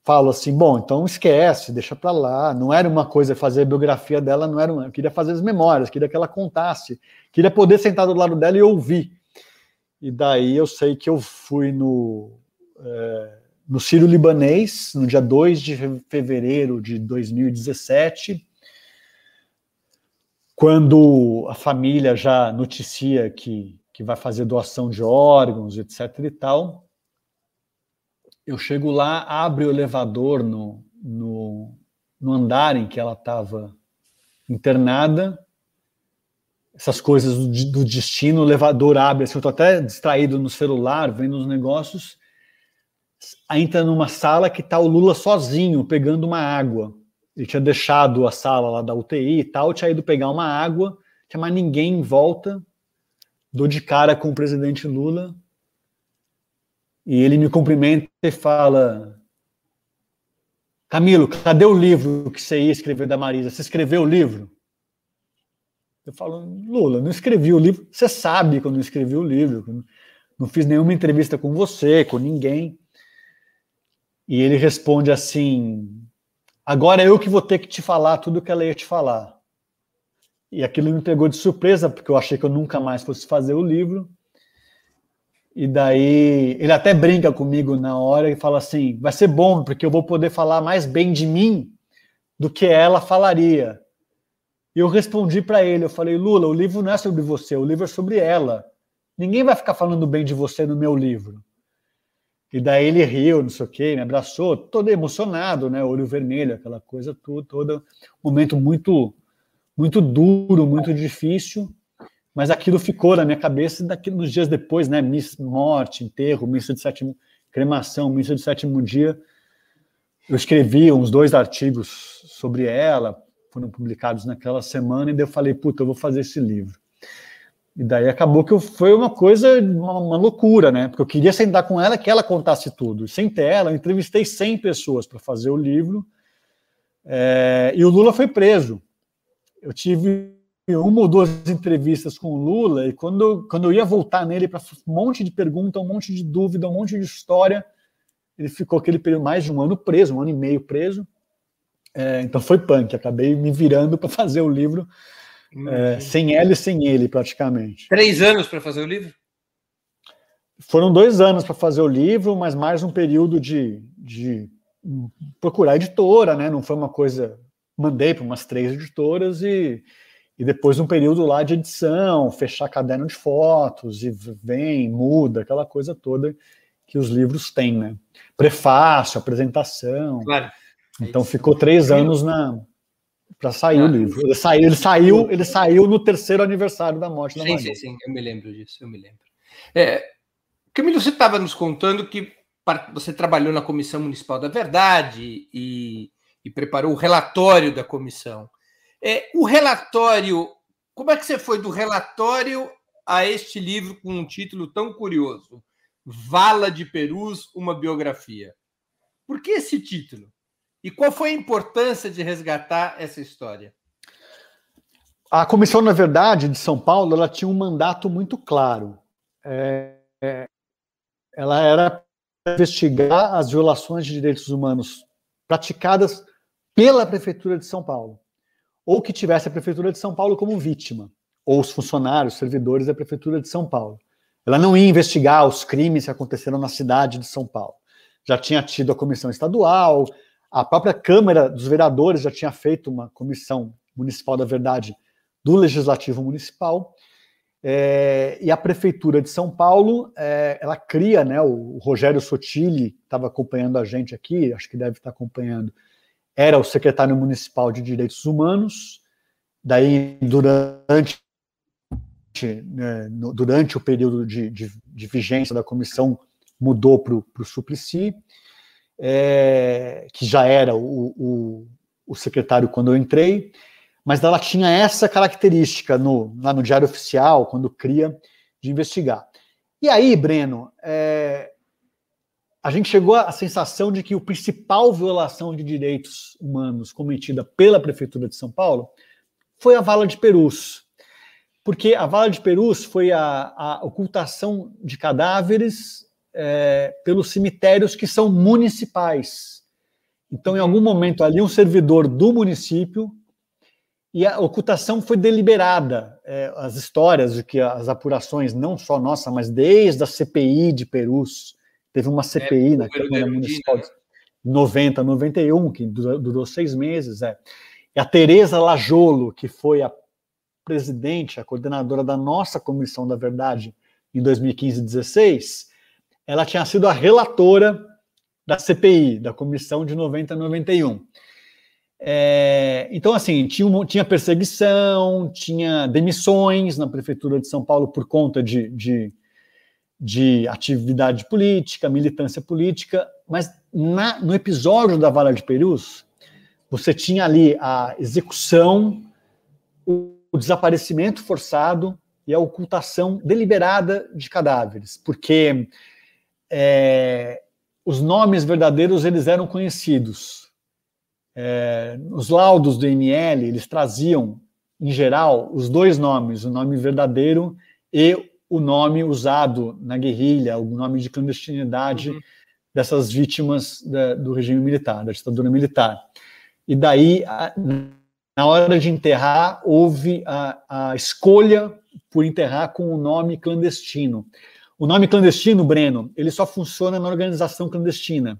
falo assim, bom, então esquece, deixa para lá. Não era uma coisa fazer a biografia dela, não era uma, eu queria fazer as memórias, queria que ela contasse, queria poder sentar do lado dela e ouvir. E daí eu sei que eu fui no é, no Sírio Libanês, no dia 2 de fevereiro de 2017, quando a família já noticia que, que vai fazer doação de órgãos, etc. e tal. Eu chego lá, abre o elevador no, no, no andar em que ela estava internada. Essas coisas do, do, destino, o elevador abre, assim, eu estou até distraído no celular, vendo os negócios. Entra numa sala que está o Lula sozinho, pegando uma água ele tinha deixado a sala lá da UTI e tal, tinha ido pegar uma água, tinha mais ninguém em volta, dou de cara com o presidente Lula, e ele me cumprimenta e fala: Camilo, cadê o livro que você ia escrever da Marisa? Você escreveu o livro? Eu falo, Lula, não escrevi o livro. Você sabe que eu não escrevi o livro. Não fiz nenhuma entrevista com você, com ninguém. E ele responde assim: Agora eu que vou ter que te falar tudo o que ela ia te falar. E aquilo me pegou de surpresa, porque eu achei que eu nunca mais fosse fazer o livro. E daí ele até brinca comigo na hora e fala assim: vai ser bom, porque eu vou poder falar mais bem de mim do que ela falaria. E eu respondi para ele: eu falei, Lula, o livro não é sobre você, o livro é sobre ela. Ninguém vai ficar falando bem de você no meu livro. E daí ele riu, não sei o quê, me abraçou, todo emocionado, né? Olho vermelho, aquela coisa tudo, todo momento muito, muito duro, muito difícil. Mas aquilo ficou na minha cabeça daquilo nos dias depois, né? Miss morte, enterro, missa de sétimo, cremação, missa de sétimo dia. Eu escrevi uns dois artigos sobre ela, foram publicados naquela semana, e daí eu falei, puta, eu vou fazer esse livro. E daí acabou que foi uma coisa, uma, uma, loucura, né? Porque eu queria sentar com ela que ela contasse tudo. Sem ter ela, eu entrevistei 100 pessoas para fazer o livro. É, e o Lula foi preso. Eu tive uma ou duas entrevistas com o Lula, e quando, quando eu ia voltar nele para um monte de pergunta, um monte de dúvida, um monte de história, ele ficou aquele período mais de um ano preso, um ano e meio preso. É, então foi punk, acabei me virando para fazer o livro é, sem ela e sem ele, praticamente. Três anos para fazer o livro? Foram dois anos para fazer o livro, mas mais um período de, de procurar editora, né? Não foi uma coisa. Mandei para umas três editoras e, e depois um período lá de edição, fechar caderno de fotos e vem, muda, aquela coisa toda que os livros têm, né? Prefácio, apresentação. Claro. Então ficou três anos na, para sair ah, o livro. Ele saiu, ele saiu, ele saiu no terceiro aniversário da morte da sim, Sim, sim, eu me lembro disso, eu me lembro. É, Camilo, você estava nos contando que você trabalhou na Comissão Municipal da Verdade e, e preparou o relatório da comissão. É, o relatório, como é que você foi do relatório a este livro com um título tão curioso? Vala de Perus, uma biografia. Por que esse título? E qual foi a importância de resgatar essa história? A Comissão, na verdade, de São Paulo, ela tinha um mandato muito claro. É, é, ela era investigar as violações de direitos humanos praticadas pela Prefeitura de São Paulo, ou que tivesse a Prefeitura de São Paulo como vítima, ou os funcionários, servidores da Prefeitura de São Paulo. Ela não ia investigar os crimes que aconteceram na cidade de São Paulo. Já tinha tido a comissão estadual, a própria Câmara dos Vereadores já tinha feito uma comissão municipal da verdade do Legislativo Municipal. É, e a Prefeitura de São Paulo, é, ela cria, né, o, Rogério Sotile, que estava acompanhando a gente aqui, acho que deve estar acompanhando, era o secretário municipal de Direitos Humanos, daí durante, né, durante o período de, de, de, vigência da comissão mudou para o Suplicy, é, que já era o, o, o, secretário quando eu entrei, mas ela tinha essa característica no, lá no Diário Oficial, quando cria, de investigar. E aí, Breno, é, a gente chegou à sensação de que a principal violação de direitos humanos cometida pela Prefeitura de São Paulo foi a Vala de Perus. Porque a Vala de Perus foi a, a ocultação de cadáveres é, pelos cemitérios que são municipais. Então, em algum momento ali, um servidor do município e a ocultação foi deliberada. É, as histórias de que as apurações, não só nossa, mas desde a CPI de Perus, teve uma CPI é, na Câmara Municipal de 90, 91, que durou, seis meses. É. E a Tereza Lajolo, que foi a presidente, a coordenadora da nossa Comissão da Verdade em 2015 e 2016, ela tinha sido a relatora da CPI, da comissão de 90 a 91. É, então, assim, tinha, tinha perseguição, tinha demissões na Prefeitura de São Paulo por conta de, de, de atividade política, militância política, mas na, no episódio da Vara de Perus, você tinha ali a execução, o, o desaparecimento forçado e a ocultação deliberada de cadáveres, porque é, os nomes verdadeiros eles eram conhecidos. É, os laudos do IML eles traziam, em geral, os dois nomes, o nome verdadeiro e o nome usado na guerrilha, o nome de clandestinidade uhum. dessas vítimas da, do regime militar, da ditadura militar. E daí, a, na hora de enterrar, houve a, a escolha por enterrar com o nome clandestino. O nome clandestino, Breno, ele só funciona na organização clandestina.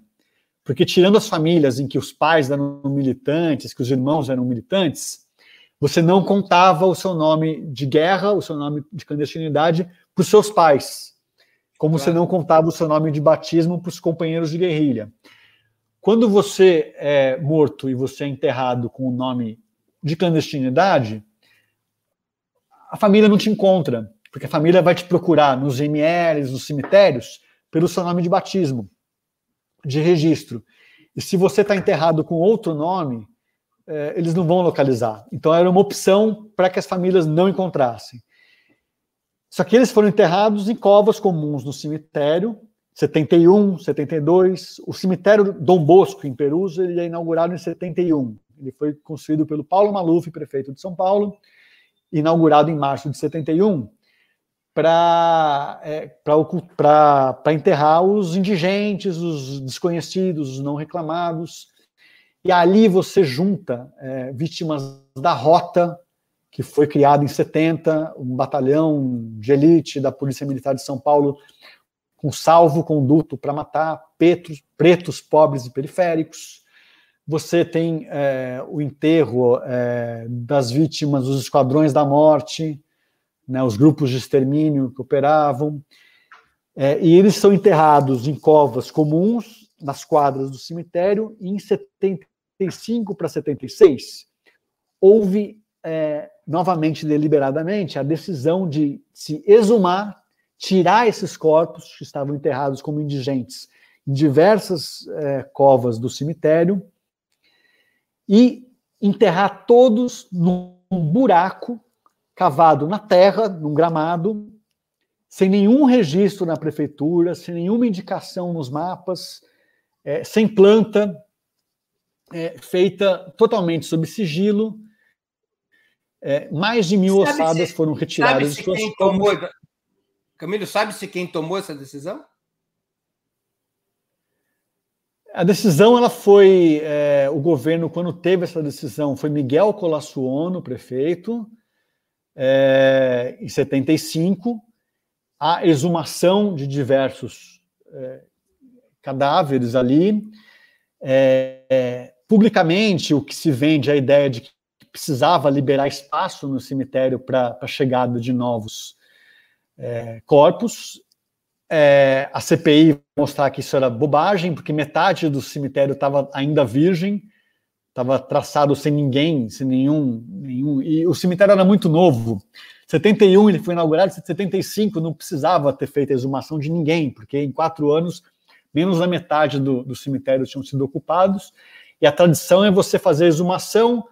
Porque tirando as famílias em que os pais eram militantes, que os irmãos eram militantes, você não contava o seu nome de guerra, o seu nome de clandestinidade para os seus pais, como claro. você não contava o seu nome de batismo para os companheiros de guerrilha. Quando você é morto e você é enterrado com o nome de clandestinidade, a família não te encontra. Porque a família vai te procurar nos MLs, nos cemitérios, pelo seu nome de batismo, de registro. E se você está enterrado com outro nome, é, eles não vão localizar. Então era uma opção para que as famílias não encontrassem. Só que eles foram enterrados em covas comuns no cemitério, 71, 72. O cemitério Dom Bosco, em Perus, ele é inaugurado em 71. Ele foi construído pelo Paulo Maluf, prefeito de São Paulo, inaugurado em março de 71 para é, enterrar os indigentes, os desconhecidos, os não reclamados. E ali você junta é, vítimas da Rota, que foi criada em 70, um batalhão de elite da Polícia Militar de São Paulo, com salvo conduto para matar pretos, pretos, pobres e periféricos. Você tem é, o enterro é, das vítimas dos esquadrões da morte, né, os grupos de extermínio que operavam, é, e eles são enterrados em covas comuns, nas quadras do cemitério, e em 75 para 76, houve é, novamente deliberadamente a decisão de se exumar, tirar esses corpos que estavam enterrados como indigentes em diversas é, covas do cemitério e enterrar todos num buraco cavado na terra, num gramado, sem nenhum registro na prefeitura, sem nenhuma indicação nos mapas, é, sem planta, é, feita totalmente sob sigilo. É, mais de mil sabe ossadas se, foram retiradas de suas tomou, Camilo, sabe-se quem tomou essa decisão? A decisão ela foi é, o governo quando teve essa decisão foi Miguel Colassuono, prefeito, é, em 75, a exumação de diversos é, cadáveres ali. É, é, publicamente, o que se vende é a ideia de que precisava liberar espaço no cemitério para a chegada de novos é, corpos. É, a CPI mostrar que isso era bobagem, porque metade do cemitério estava ainda virgem, estava traçado sem ninguém, sem nenhum, nenhum. E o cemitério era muito novo. 71 ele foi inaugurado, em 75 não precisava ter feito a exumação de ninguém, porque em quatro anos menos da metade do, do cemitério tinham sido ocupados, e a tradição é você fazer exumação.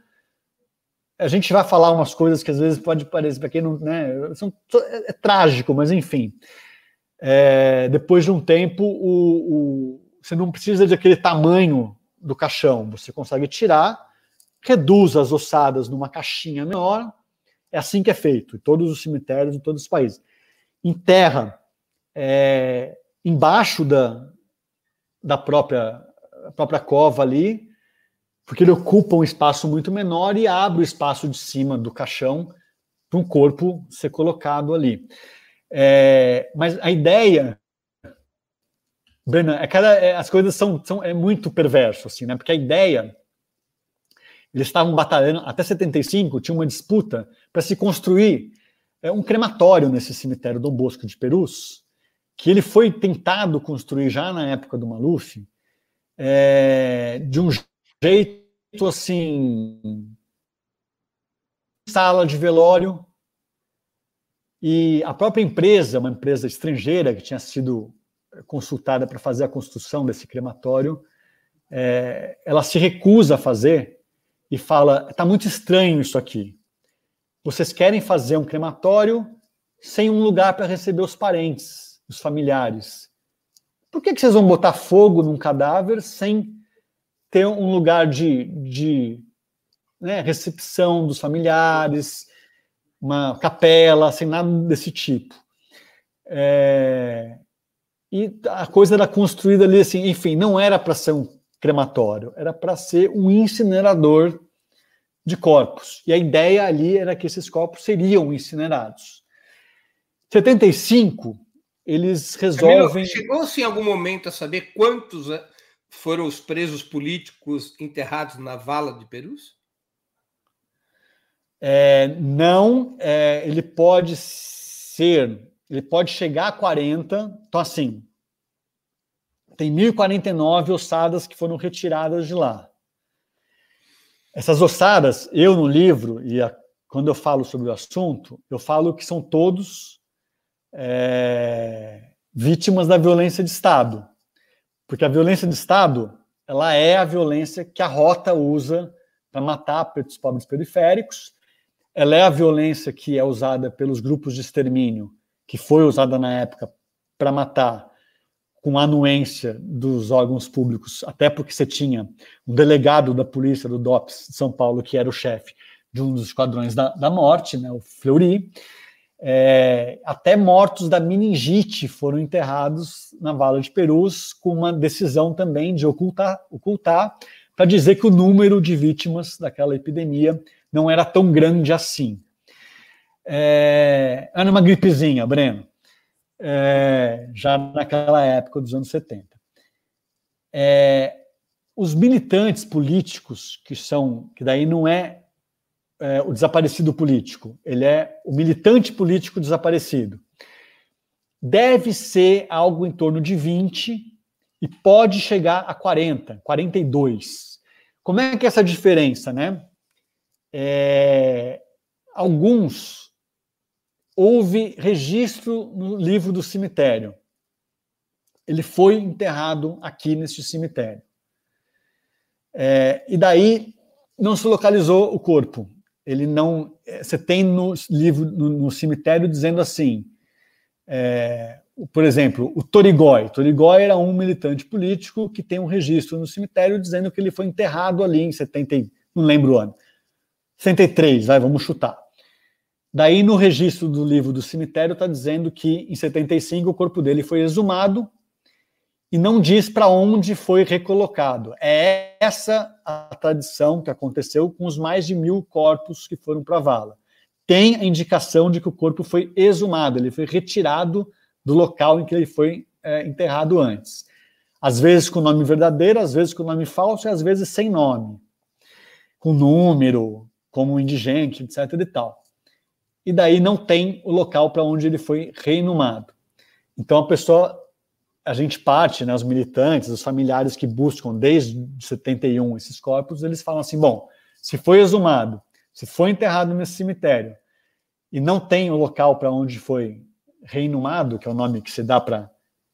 A gente vai falar umas coisas que às vezes pode parecer para quem não. Né, são, é, é, trágico, mas enfim. É, depois de um tempo, o, o, você não precisa de aquele tamanho do caixão, você consegue tirar, reduz as ossadas numa caixinha menor. É assim que é feito, em todos os cemitérios, em todos os países. Enterra é, embaixo da, da própria, própria cova ali, porque ele ocupa um espaço muito menor e abre o espaço de cima do caixão para um corpo ser colocado ali. É, mas a ideia, Brena, é é, as coisas são, são é muito perverso, assim, né? Porque a ideia, eles estavam batalhando até 75, tinha uma disputa para se construir é, um crematório nesse cemitério Dom Bosco de Perus, que ele foi tentado construir já na época do Maluf, é, de um jeito assim, sala de velório, e a própria empresa, uma empresa estrangeira que tinha sido consultada para fazer a construção desse crematório, é, ela se recusa a fazer e fala: está muito estranho isso aqui. Vocês querem fazer um crematório sem um lugar para receber os parentes, os familiares. Por que, que vocês vão botar fogo num cadáver sem ter um lugar de, de né, recepção dos familiares, uma capela, sem nada desse tipo? É, e a coisa era construída ali assim, enfim, não era para ser um crematório, era para ser um incinerador de corpos. E a ideia ali era que esses corpos seriam incinerados. 75, eles resolvem. Chegou-se em algum momento a saber quantos eh, foram os presos políticos enterrados na vala de Perus? É, não, é, ele pode ser, ele pode chegar a 40. Então, assim, tem 1.049 ossadas que foram retiradas de lá. Essas ossadas, eu no livro, e a, quando eu falo sobre o assunto, eu falo que são todos é, vítimas da violência de Estado. Porque a violência de Estado ela é a violência que a rota usa para matar pretos pobres periféricos, ela é a violência que é usada pelos grupos de extermínio, que foi usada na época para matar com anuência dos órgãos públicos, até porque você tinha um delegado da polícia do DOPS de São Paulo, que era o chefe de um dos esquadrões da, da morte, né, o Fleury, é, até mortos da meningite foram enterrados na Vala de Perus, com uma decisão também de ocultar, ocultar para dizer que o número de vítimas daquela epidemia não era tão grande assim. É, era uma gripezinha, Breno, é, já naquela época dos anos 70. É, os militantes políticos, que são, que daí não é é, o desaparecido político, ele é o militante político desaparecido. Deve ser algo em torno de 20 e pode chegar a 40, 42. Como é que é essa diferença, né? É, alguns houve registro no livro do cemitério. Ele foi enterrado aqui neste cemitério. É, e daí não se localizou o corpo ele não. É, você tem no livro, no, no cemitério, dizendo assim, é, por exemplo, o Torigói. Torigói era um militante político que tem um registro no cemitério dizendo que ele foi enterrado ali em 70, não lembro o ano, 73, vai, vamos chutar. Daí, no registro do livro do cemitério, está dizendo que em 75 o corpo dele foi exumado e não diz para onde foi recolocado. É essa a tradição que aconteceu com os mais de mil corpos que foram para a vala. Tem a indicação de que o corpo foi exumado, ele foi retirado do local em que ele foi é, enterrado antes. Às vezes com nome verdadeiro, às vezes com nome falso e às vezes sem nome. Com número, como indigente, etc. e tal. E daí não tem o local para onde ele foi reinumado. Então a pessoa a gente parte, né, os militantes, os familiares que buscam desde 71 esses corpos, eles falam assim: bom, se foi exumado, se foi enterrado nesse cemitério e não tem o local para onde foi reinumado, que é o nome que se dá para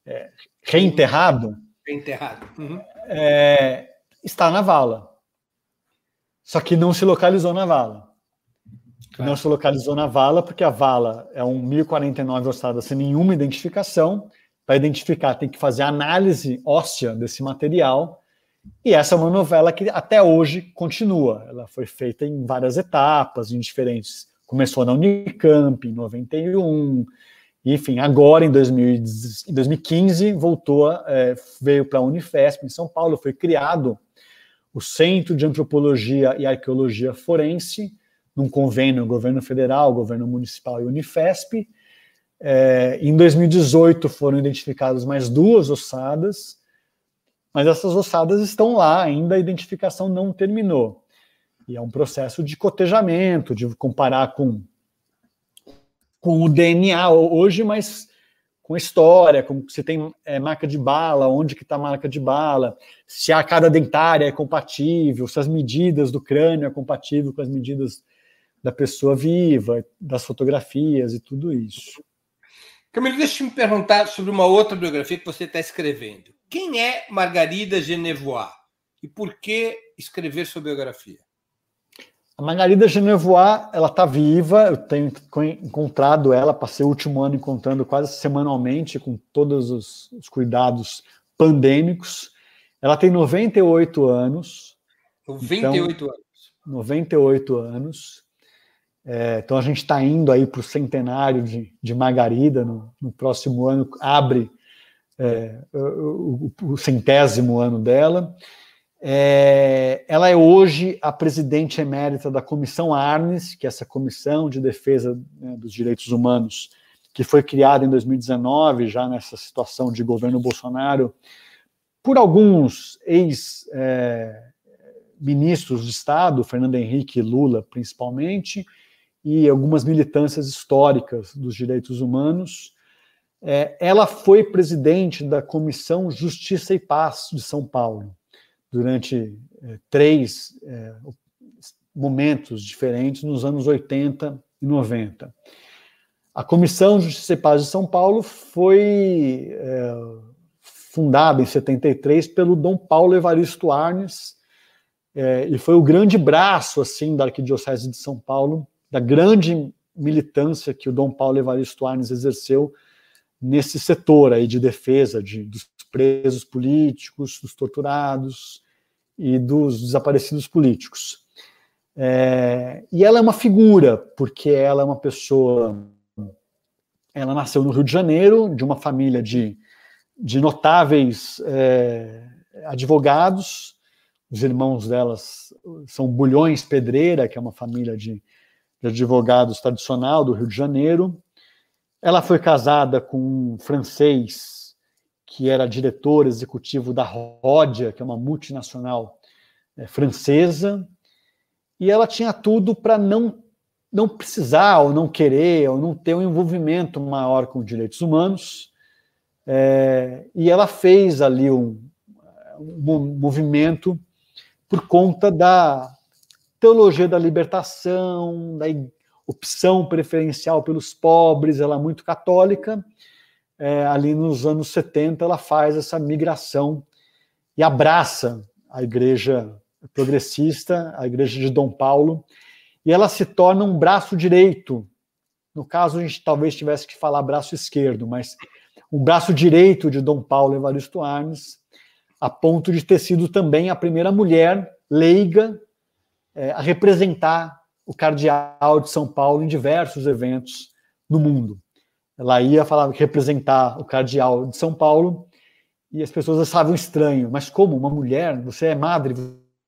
é, reenterrado, enterrado. Uhum. É, está na vala. Só que não se localizou na vala. Claro. Não se localizou na vala, porque a vala é um 1049 ossadas sem nenhuma identificação. Para identificar, tem que fazer análise óssea desse material. E essa é uma novela que até hoje continua. Ela foi feita em várias etapas, em diferentes. Começou na Unicamp, em 91. Enfim, agora, em 2015, voltou, é, veio para a Unifesp, em São Paulo. Foi criado o Centro de Antropologia e Arqueologia Forense, num convênio governo federal, governo municipal e Unifesp. É, em 2018 foram identificadas mais duas ossadas, mas essas ossadas estão lá, ainda a identificação não terminou. E é um processo de cotejamento, de comparar com, com o DNA hoje, mas com história, com se tem é, marca de bala, onde que está a marca de bala, se a arcada dentária é compatível, se as medidas do crânio é compatível com as medidas da pessoa viva, das fotografias e tudo isso. Camilo, deixa eu me perguntar sobre uma outra biografia que você está escrevendo. Quem é Margarida Genevois e por que escrever sua biografia? A Margarida Genevois, ela está viva, eu tenho encontrado ela, passei o último ano encontrando quase semanalmente, com todos os, os cuidados pandêmicos. Ela tem 98 anos. 98 então, anos. 98 anos. É, então a gente está indo aí para o centenário de, de Margarida, no, no, próximo ano abre é, o, o, centésimo ano dela. É, ela é hoje a presidente emérita da Comissão Arnes, que é essa comissão de defesa né, dos direitos humanos, que foi criada em 2019, já nessa situação de governo Bolsonaro, por alguns ex-ministros é, de Estado, Fernando Henrique e Lula principalmente, e algumas militâncias históricas dos direitos humanos. É, ela foi presidente da Comissão Justiça e Paz de São Paulo durante é, três é, momentos diferentes nos anos 80 e 90. A Comissão Justiça e Paz de São Paulo foi é, fundada em 73 pelo Dom Paulo Evaristo Arnes é, e foi o grande braço assim da Arquidiocese de São Paulo da grande militância que o Dom Paulo Evaristo Arnes exerceu nesse setor aí de defesa de, dos presos políticos, dos torturados e dos desaparecidos políticos. É, e ela é uma figura, porque ela é uma pessoa. Ela nasceu no Rio de Janeiro, de uma família de, de notáveis é, advogados. Os irmãos delas são Bulhões Pedreira, que é uma família de de advogados tradicional do Rio de Janeiro. Ela foi casada com um francês que era diretor executivo da Rodia, que é uma multinacional é, francesa, e ela tinha tudo para não não precisar ou não querer ou não ter um envolvimento maior com direitos humanos. É, e ela fez ali um, um movimento por conta da teologia da libertação, da opção preferencial pelos pobres, ela é muito católica. É, ali nos anos 70, ela faz essa migração e abraça a igreja progressista, a igreja de Dom Paulo, e ela se torna um braço direito. No caso, a gente talvez tivesse que falar braço esquerdo, mas um braço direito de Dom Paulo Evaristo Arnes, a ponto de ter sido também a primeira mulher leiga é, a representar o cardeal de São Paulo em diversos eventos no mundo. Ela ia falar representar o cardeal de São Paulo e as pessoas achavam estranho. Mas como uma mulher? Você é madre,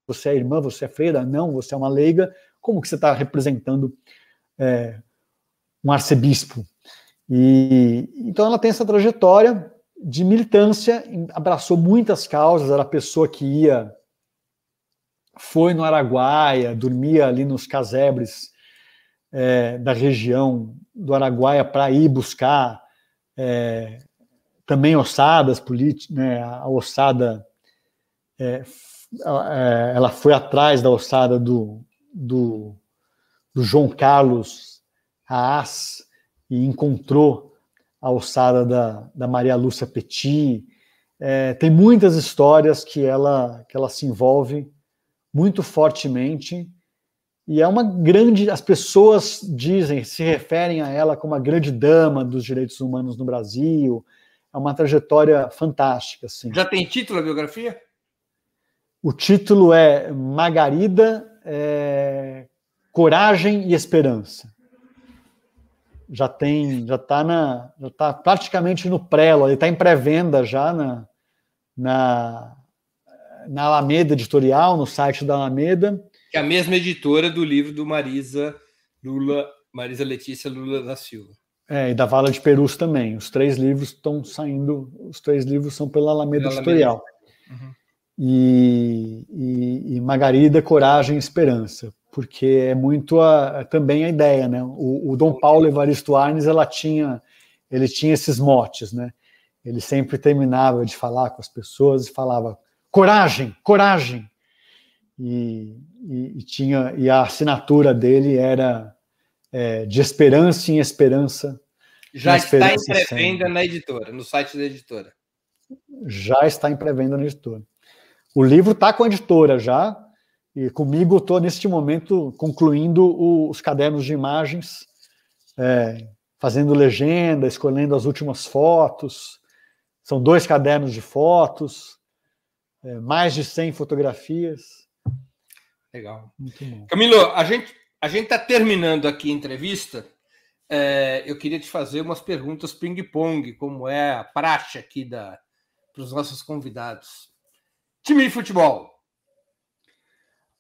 você é irmã, você é freira? Não, você é uma leiga. Como que você está representando é, um arcebispo? E então ela tem essa trajetória de militância, abraçou muitas causas, era a pessoa que ia foi no Araguaia, dormia ali nos casebres é, da região do Araguaia para ir buscar é, também ossadas políticas, né, a ossada, é, é, ela foi atrás da ossada do, do, do João Carlos Haas e encontrou a ossada da, da Maria Lúcia Petit, É, tem muitas histórias que ela, que ela se envolve muito fortemente e é uma grande. As pessoas dizem, se referem a ela como a grande dama dos direitos humanos no Brasil. É uma trajetória fantástica. Assim. Já tem título a biografia? O título é Margarida, é, Coragem e Esperança. Já tem, já está na, já está praticamente no pré, ele está em pré-venda já na, na, na Alameda Editorial, no site da Alameda que é a mesma editora do livro do Marisa Lula, Marisa Letícia Lula da Silva. É, e da Vala de Perus também. Os três livros estão saindo, os três livros são pela Alameda pela Editorial. Uhum. E, e, e, Margarida, Coragem e Esperança, porque é muito a, também a ideia, né? O, o Dom Paulo Evaristo Arnes, ela tinha, ele tinha esses motes, né? Ele sempre terminava de falar com as pessoas e falava coragem, coragem, e, e, e, tinha e a assinatura dele era é, de esperança em esperança. Já está em pré-venda na editora, no site da editora. Já está em pré-venda na editora. O livro está com a editora já, e comigo estou neste momento concluindo o, os cadernos de imagens, é, fazendo legenda, escolhendo as últimas fotos. São dois cadernos de fotos, é, mais de 100 fotografias. Legal. Camilo, a gente a gente está terminando aqui a entrevista. É, eu queria te fazer umas perguntas ping-pong, como é a praxe aqui para os nossos convidados. Time de futebol.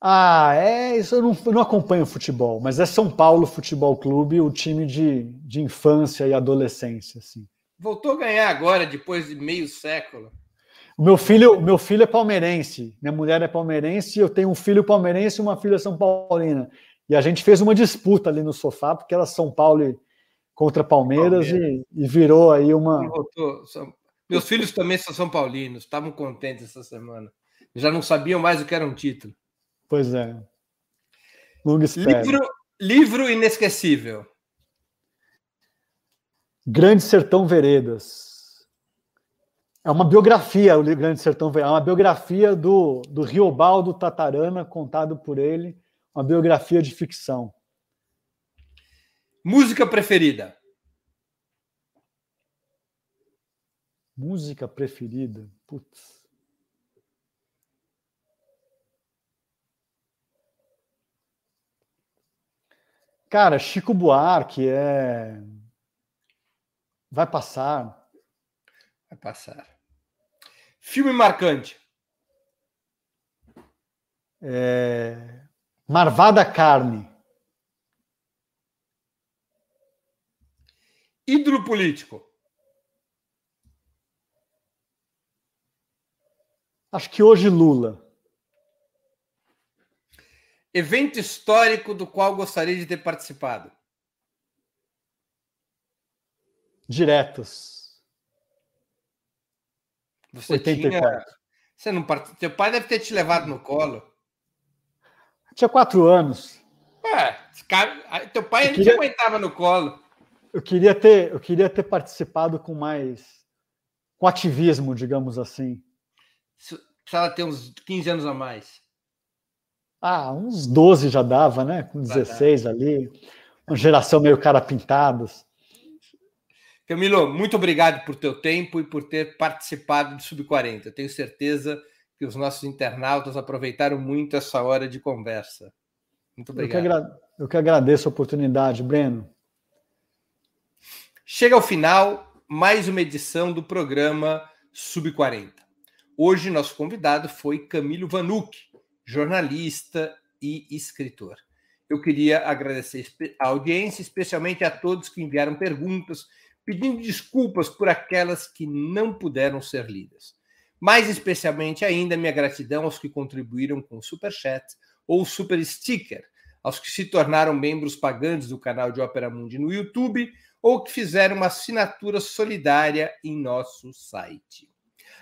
Ah, é isso. Eu não, eu não acompanho futebol, mas é São Paulo Futebol Clube, o time de, de infância e adolescência, assim. Voltou a ganhar agora, depois de meio século. O meu filho, meu filho é palmeirense, minha mulher é palmeirense, eu tenho um filho palmeirense e uma filha São Paulina. E a gente fez uma disputa ali no sofá, porque era São Paulo contra Palmeiras, Palmeiras. E, e, virou aí uma. Meus filhos também são São Paulinos, estavam contentes essa semana. Já não sabiam mais o que era um título. Pois é. Livro, livro inesquecível. Grande Sertão Veredas. É uma biografia, o Grande Sertão é uma biografia do, do Riobaldo Tatarana, contado por ele, uma biografia de ficção. Música preferida? Música preferida? Putz. Cara, Chico Buarque é. Vai passar. Vai passar. Filme marcante. É... Marvada Carne. Ídolo político. Acho que hoje Lula. Evento histórico do qual gostaria de ter participado. Diretos. Você 84. tinha. Você não part... Teu pai deve ter te levado no colo. tinha quatro anos. É, teu pai queria... não te aguentava no colo. Eu queria ter, eu queria ter participado com mais com ativismo, digamos assim. Precisava ter uns 15 anos a mais. Ah, uns 12 já dava, né? Com 16 ali. Uma geração meio cara pintados. Camilo, muito obrigado por teu tempo e por ter participado do Sub-40. Tenho certeza que os nossos internautas aproveitaram muito essa hora de conversa. Muito obrigado. Eu que, agra... Eu que agradeço a oportunidade, Breno. Chega ao final mais uma edição do programa Sub-40. Hoje, nosso convidado foi Camilo Vanucci, jornalista e escritor. Eu queria agradecer a audiência, especialmente a todos que enviaram perguntas pedindo desculpas por aquelas que não puderam ser lidas. Mais especialmente ainda, minha gratidão aos que contribuíram com o Super Chat ou Super Sticker, aos que se tornaram membros pagantes do canal de Ópera Mundi no YouTube ou que fizeram uma assinatura solidária em nosso site.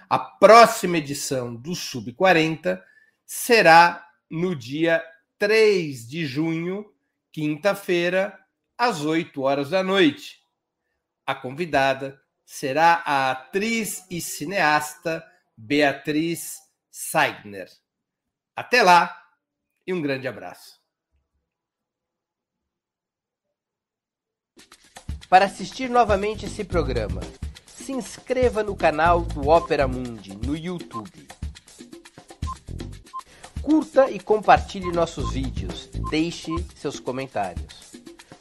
A próxima edição do Sub 40 será no dia 3 de junho, quinta-feira, às 8 horas da noite a convidada será a atriz e cineasta Beatriz Seidner. Até lá e um grande abraço. Para assistir novamente esse programa, se inscreva no canal do Opera Mundi no YouTube. Curta e compartilhe nossos vídeos. Deixe seus comentários.